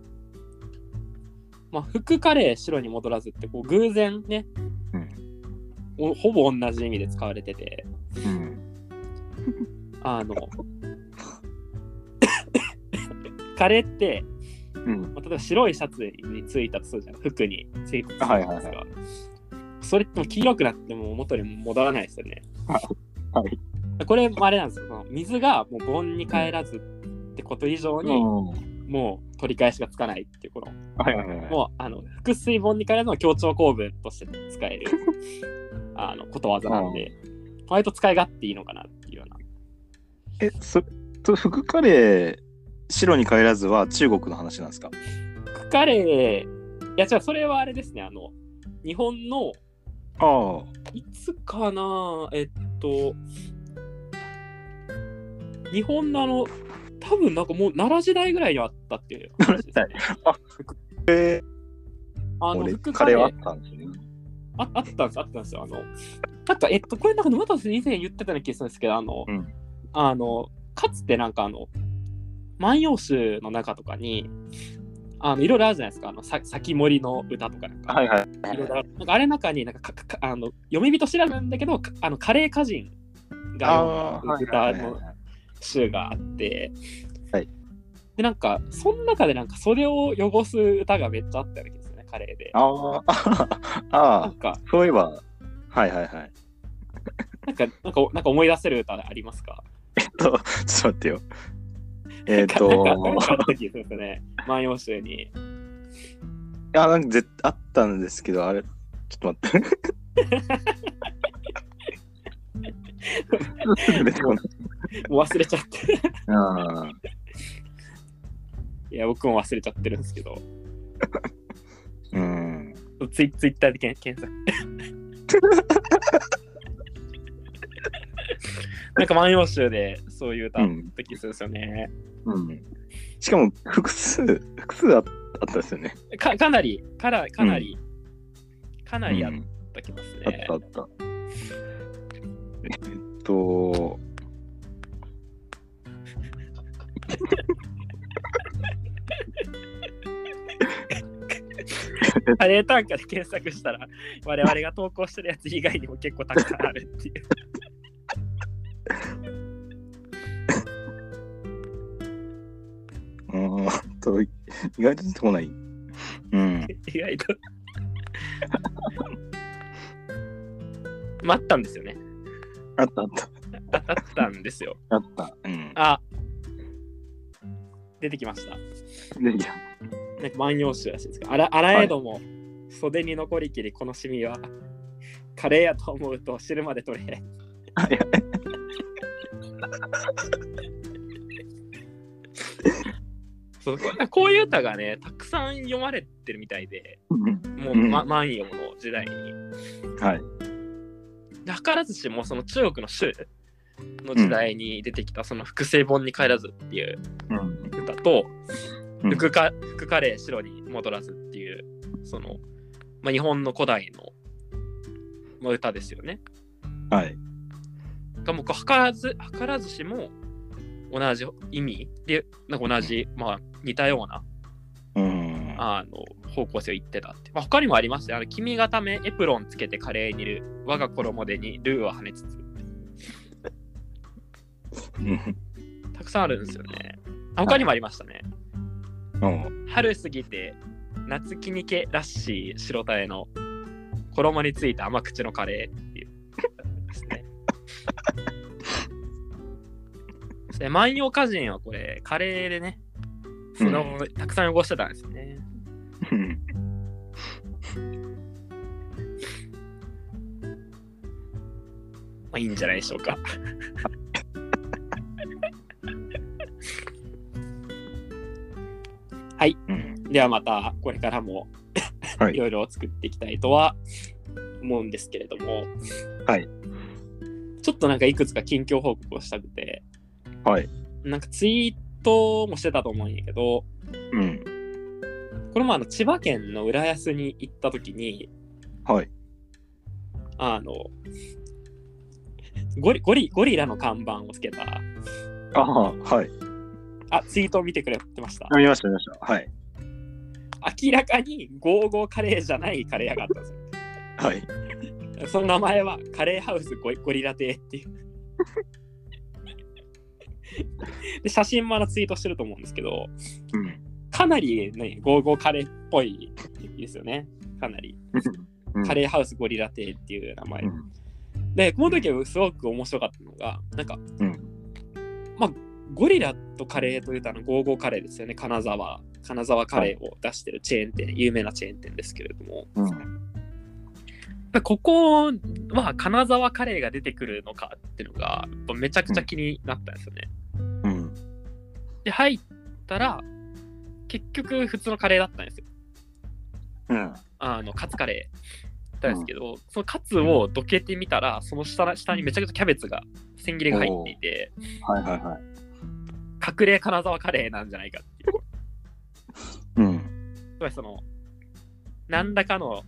まあ、服カレー白に戻らずってこう偶然ね、おほぼ同じ意味で使われてて、うん。あの、(laughs) カレーって、うん。まあ、例えば白いシャツについたとするじゃん、服についたとするじゃないですか。はいそれっても黄色くなっても元に戻らないですよね。はい。これもあれなんですよ。その水がもう盆に帰らずってこと以上に、もう取り返しがつかないっていうこの、はいはいはい。もうあの腹水盆に帰らずの強調構文として使える (laughs) あのことわざなんで、割と使い勝手いいのかなっていうような。え、そと、福カレー、白に帰らずは中国の話なんですか？クカレー、いや違う、それはあれですね、あの、日本の、あいつかな、えっと、日本のあの、多分なんかもう奈良時代ぐらいにあったっていう話ですね。あ。えあの、俺、福カレーはあったんですよね。ああったんです、あったんですよ。あの、なんか、えっと、これなんか沼田さん以前言ってたような気がするんですけど、あの、うんあの、かつてなんかあの、万葉集の中とかに、あの、いろいろあるじゃないですか、あの、さ先森の歌とかなんか、はいはい。いろいろあるなんかあれの中になんかかかあの、読み人知らずなんだけど、かあの、カレー歌人が歌はいはいの集があって、はいで、なんか、その中でなんか袖を汚す歌がめっちゃあったような気がするね、カレーで。あーあなんー、か、そういえば、はいはいはい。なんか、なんか、なんか思い出せる歌ありますか？えっと、ちょっと待ってよ。えっと、なんかあった気ですよね。万葉集に。いや、なんか絶あったんですけど、あれ、ちょっと待って。(laughs) (laughs) 出てこない。(laughs) もう忘れちゃって。あいや、僕も忘れちゃってるんですけど、ーうん。ツイツイッターで検検索。(laughs) なんか万葉集でそういう歌あった気がするんですよね。うん。しかも、複数、複数あっあったですよね。かかなり、からかなり、かなりあっうんたきますあっねたあ。った。えっと、(laughs) カレー単価で検索したら、我々が投稿してるやつ以外にも結構たくさんあるっていう。(laughs) うーんと、意外と出てこない。うん。意外と。(laughs) 待ったんですよね。あったあった。ああったんですよ。あった。うん。あ出てきました。で、いや、なんか万葉集らしいですけど、あらあらえども、袖に残りきりこのシミは、カレーやと思うと知るまで取れ。そうこうこういう歌がね、たくさん読まれてるみたいで、うんもう、うんま、万葉の時代に。はい。で図らずしもその中国の州の時代に出てきたその複製本に帰らずっていううん。歌と、うん福か福カレー白に戻らずっていうその、まあ、日本の古代の、まあ、歌ですよね。はい。がもうこう図らず図らずしも同じ意味でなんか同じ、まあ、似たようなうん。あの方向性を言ってたって。まあ、他にもありましたよあの君がためエプロンつけてカレーにいる我が衣でにルーを跳ねつつうんたくさんあるんですよね。あ他にもありましたね。うん。春過ぎて夏気にけらっしい白タエの衣についた甘口のカレーっていう (laughs) ですね。で万葉歌人はこれカレーでね、それをたくさん汚してたんですよね。うんまあいいんじゃないでしょうか。(laughs) はい。うん。ではまたこれからもはい (laughs) いろいろ作っていきたいとは思うんですけれども、はい。ちょっとなんかいくつか近況報告をしたくて、はい。なんかツイートもしてたと思うんやけど、うん。これもあの千葉県の浦安に行った時に、はい。あの、ゴリゴリゴリラの看板をつけた、ああ、はい。あ、ツイートを見てくれてました。見ました、見ました。はい。明らかにゴーゴーカレーじゃないカレー屋があったんですよ。はい。その名前はカレーハウスゴリゴリラ亭っていう。で写真もあのツイートしてると思うんですけど、うん。かなりね、ゴーゴーカレーっぽいですよね。かなり。うんカレーハウスゴリラ亭っていう名前。うんで、この時はすごく面白かったのが、なんか、うんまあ、ゴリラとカレーというのゴーゴーカレーですよね。金沢。金沢カレーを出してるチェーン店、有名なチェーン店ですけれども。うん。ここは金沢カレーが出てくるのかっていうのがめちゃくちゃ気になったんですよね。うん。で入ったら結局普通のカレーだったんですよ。うん。あのカツカレーだったんですけど、そのカツをどけてみたらその下下にめちゃくちゃキャベツが千切りが入っていてはいはいはい。隠れ金沢カレーなんじゃないかっていう。うん。つまりその何らかの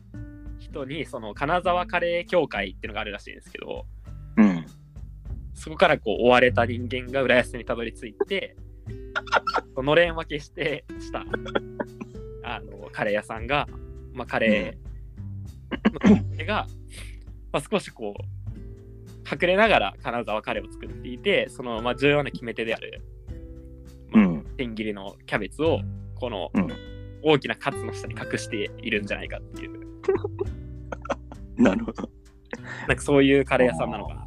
人にその金沢カレー協会っていうのがあるらしいんですけどうん。そこからこう追われた人間が浦安にたどり着いてのれん分けしてしたあのカレー屋さんが、まあ、カレーの店が、まあ、少しこう隠れながら金沢カレーを作っていてそのまあ重要な決め手であるうん。千切りのキャベツをこのうん大きなカツの下に隠しているんじゃないかっていう (laughs) なるほど。なんかそういうカレー屋さんなのかな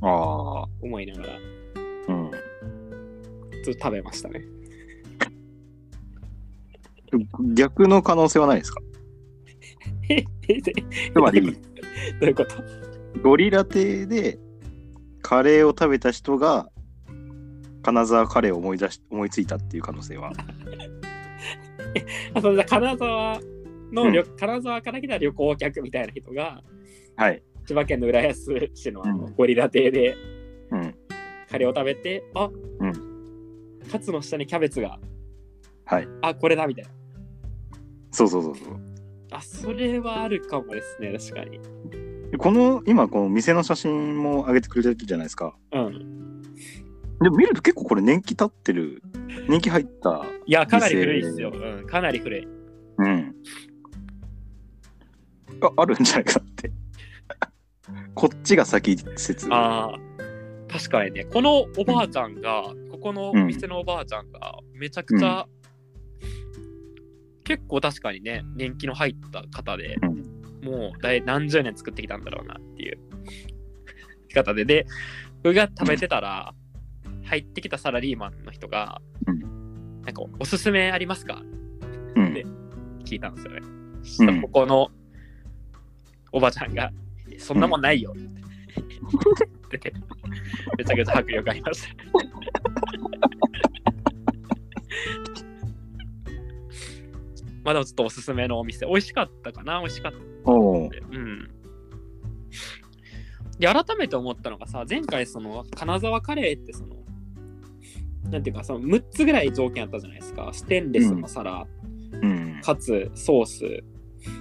とああ。思いながらうん。ちょっと食べましたね。逆の可能性はないですか？えええつまり、どういうこと？ゴリラ亭でカレーを食べた人が金沢カレーを思い出し思いついたっていう可能性は。あ (laughs) それじゃ金沢の旅、金沢から来た旅行客みたいな人がはい。千葉県の浦安市のあのうんゴリラ亭でうん。カレーを食べて、あ、うカツの下にキャベツが、はい。あ、これだみたいな。そうそうそうそう。あ、それはあるかもですね、確かに。でこの、今、この店の写真も上げてくれてるじゃないですか。うん。でも見ると結構これ年季経ってる、年季入った、いや、かなり古いですよ。うん、かなり古い。うん。あ、あるんじゃないかなって。(laughs) こっちが先説。ああ、確かにね、このおばあちゃんが、ここのお店のおばあちゃんが、めちゃくちゃ、結構確かにね、年季の入った方で、うんもう大何十年作ってきたんだろうなっていう方で、で、僕が食べてたら、入ってきたサラリーマンの人が、うんなんか、おすすめありますか？うんで聞いたんですよね。そしたらここのおばちゃんが、そんなもんないよって言ってて、めちゃくちゃ迫力ありました。(laughs) まだちょっとおすすめのお店、美味しかったかな？美味しかった。うん。で、改めて思ったのがさ、前回その金沢カレーってその、なんていうか、その6つぐらい条件あったじゃないですか。ステンレスの皿、うん。かつソース、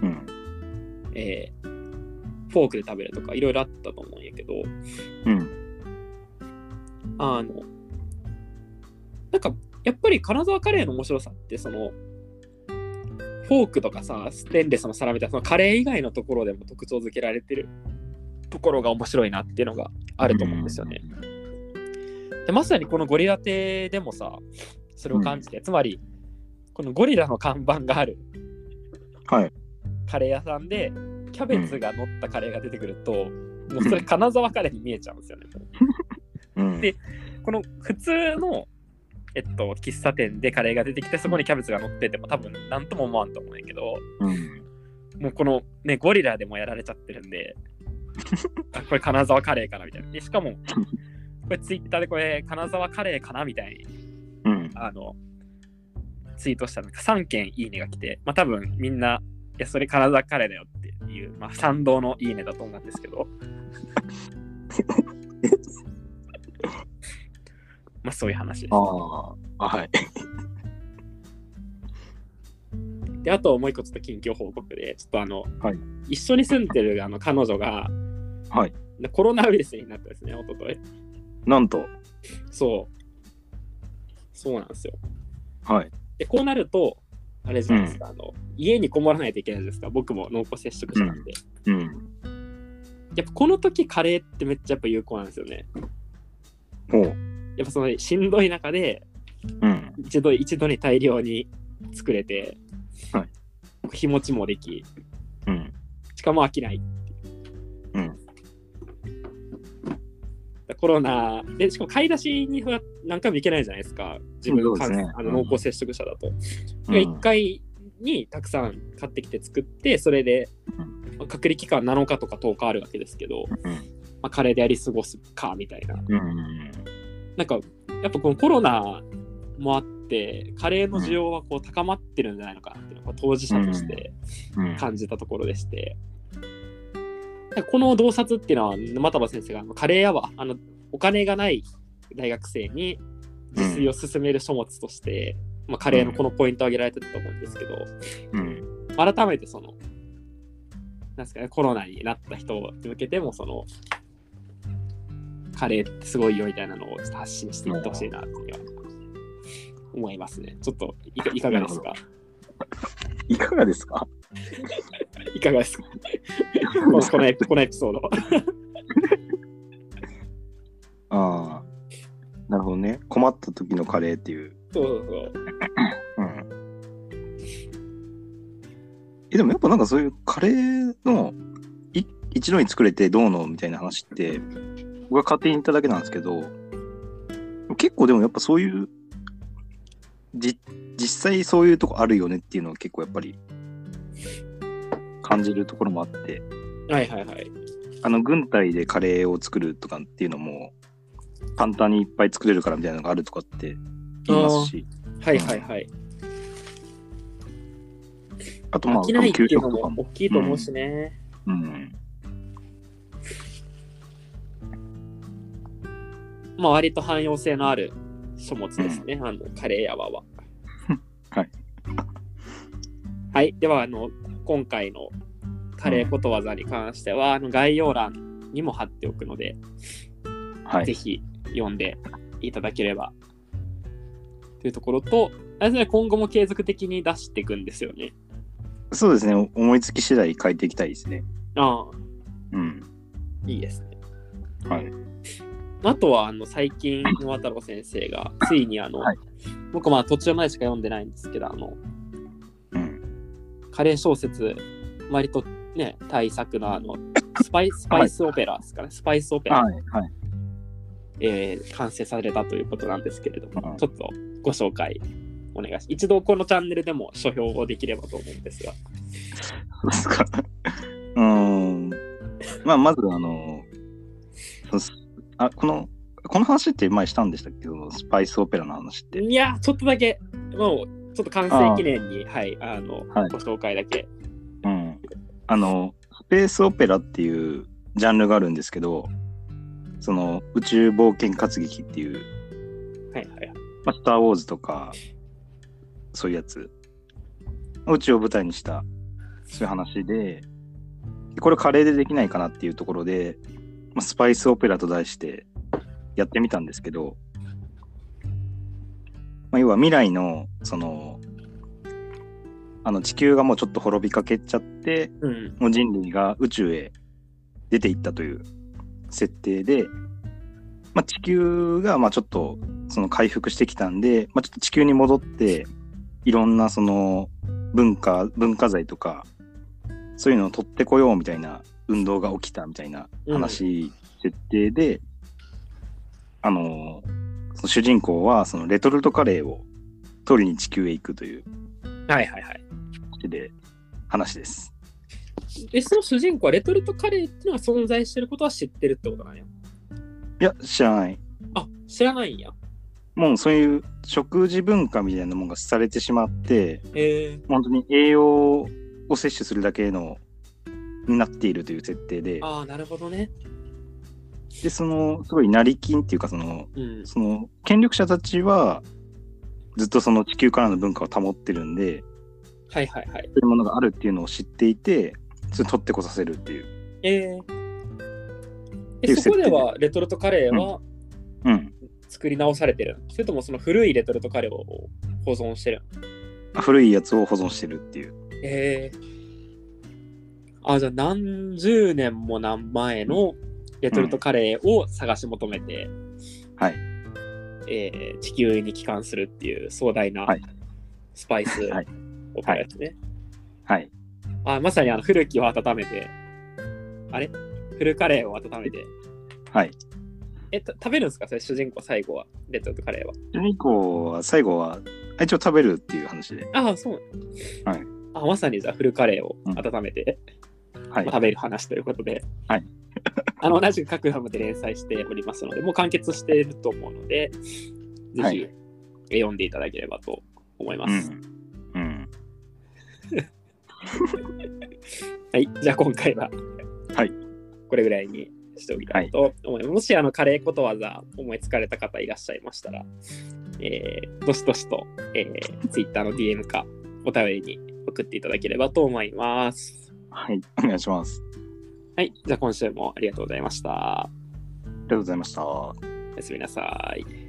うん。えーフォークで食べるとかいろいろあったと思うんやけど、うん。あの、なんかやっぱり金沢カレーの面白さってその、フォークとかさ、ステンレスの皿みたいなそのカレー以外のところでも特徴づけられてるところが面白いなっていうのがあると思うんですよね。でまさにこのゴリラ亭でもさ、それを感じて、つまり、このゴリラの看板があるはい。カレー屋さんで、キャベツが乗ったカレーが出てくると、もうそれ金沢カレーに見えちゃうんですよね。(laughs) うん。でこの普通の、えっと、喫茶店でカレーが出てきて、そこにキャベツが乗ってても多分何とも思わんと思うんやけど、うん。もうこのね、ゴリラでもやられちゃってるんで、(laughs) あこれ金沢カレーかなみたいな。でしかも、(laughs) これツイッターでこれ金沢カレーかなみたいに、うん。あの、ツイートしたらなんか3件いいねが来て、まあ多分みんな、いや、それ金沢カレーだよっていう、まあ賛同のいいねだと思うんですけど、(laughs) まあそういう話です。ああ。はい。で、あともう一個ちょっと近況報告で、ちょっとあの、はい一緒に住んでるあの彼女が、はいコロナウイルスになったんですね、一昨日なんと。そう。そうなんですよ。はい。で、こうなると、あれじゃないですか、あの、家にこもらないといけないじゃないですか、僕も濃厚接触者なんで。うん。やっぱこの時カレーってめっちゃやっぱ有効なんですよね。ほう。やっぱそのしんどい中でうん。一度一度に大量に作れて、はい日持ちもでき、うん。しかも飽きない。うん。コロナで、しかも買い出しには何回も行けないじゃないですか。自分の,、ねあのうん濃厚接触者だと。うん1回にたくさん買ってきて作って、それで、まあ隔離期間7日とか10日あるわけですけど、うん。まあ、カレーでやり過ごすかみたいな。うん。なんか、やっぱこのコロナもあって、カレーの需要はこう高まってるんじゃないのかなっていうのが当事者としてうん。感じたところでして、この洞察っていうのは、沼田先生がカレー屋はあのお金がない大学生に自炊を進める書物として、まあ、カレーのこのポイントを挙げられてたと思うんですけど、うん。改めてその、なんですかね、コロナになった人に向けても、その、カレーってすごいよみたいなのをちょっと発信していってほしいなっていうふうには思いますね。ちょっといかいかがですか？いかがですか？(laughs) いかがですか？このエピソード。ああ。なるほどね。困った時のカレーっていう。そうそうそう。うん。え、でもやっぱなんかそういうカレーのい一度に作れてどうのみたいな話って、僕が勝手に言っただけなんですけど、結構でもやっぱそういう、じ実際そういうとこあるよねっていうのは結構やっぱり感じるところもあって、はいはいはい。あの軍隊でカレーを作るとかっていうのも簡単にいっぱい作れるからみたいなのがあるとかって言いますし、はいはいはい。あとまあないって給いうのも。も大きいと思うしね。うん。まあ割と汎用性のある書物ですね。あのカレー屋は (laughs) は。はい。では、あの、今回のカレーことわざに関しては、あの概要欄にも貼っておくので、はい。ぜひ読んでいただければというところと、あれですね、今後も継続的に出していくんですよね。そうですね。思いつき次第書いていきたいですね。ああ、うん。いいですね。はい。あとは、あの、最近、沼太郎先生が、(laughs) ついにあの、はい僕まあ途中までしか読んでないんですけど、あの、うん。カレー小説、割とね、大作のあの、スパイスパイスオペラですかね、スパイスオペラ、はい。はい。えー完成されたということなんですけれども、うんちょっとご紹介お願いし一度このチャンネルでも書評をできればと思うんですが。ですか。うーん。まあ、まず、あの、あ、この、この話って前したんでしたっけ？ど、スパイスオペラの話って。いや、ちょっとだけ、もう、ちょっと完成記念に、はい、あの、はいご紹介だけ。うん。あの、スペースオペラっていうジャンルがあるんですけど、その宇宙冒険活劇っていう、はいはいはい。まあ、スター・ウォーズとか、そういうやつ、宇宙を舞台にした、そういう話で、これカレーでできないかなっていうところで、まあ、スパイスオペラと題してやってみたんですけど、まあ、要は未来の、その、あの地球がもうちょっと滅びかけちゃって、うん。もう人類が宇宙へ出ていったという設定で、まあ、地球がまあちょっとその回復してきたんで、まあ、ちょっと地球に戻っていろんなその文化文化財とかそういうのを取ってこようみたいな運動が起きたみたいな話、設定であのその主人公はそのレトルトカレーを取りに地球へ行くというはいはいはい。話で話です。え、その主人公はレトルトカレーっていうのが存在してることは知ってるってことなんや。いや知らない。あ、知らないんや。もうそういう食事文化みたいなものがされてしまって、えー、本当に栄養を摂取するだけのになっているという設定で、ああ、なるほどね。で、その、すごい成金っていうか、その、うん。その、権力者たちは、ずっとその地球からの文化を保ってるんで、はいはいはい。そういうものがあるっていうのを知っていて、それ取ってこさせるっていう。えー、てえいうそこではレトルトカレーはうん。作り直されてる、それともその古いレトルトカレーを保存してる古いやつを保存してるっていう。えー、あ、じゃあ何十年も何前のレトルトカレーを探し求めて、はい。えー地球に帰還するっていう壮大なはいスパイスはいオペラですね。はい。あ、まさにあの古きを温めて、あれ？古カレーを温めて、はい。え、た食べるんですか？それ主人公最後は、レトルトカレーは。主人公は最後は、あ一応食べるっていう話で。ああ、そう。はい。あ、まさにじゃあフルカレーをうん温めて、はいまあ。食べる話ということで、はい。(laughs) あの、同じく各ファムで連載しておりますので、もう完結していると思うので、ぜひ、はいえ読んでいただければと思います。うん。うん。(laughs) はい。じゃあ今回は、はい。これぐらいにしておきたいと思います。もし、あの、カレーことわざ思いつかれた方いらっしゃいましたら、えー、どしどしと、えー、Twitter の DM かお便りに送っていただければと思います。はい。お願いします。はい。じゃあ今週もありがとうございました。ありがとうございました。おやすみなさい。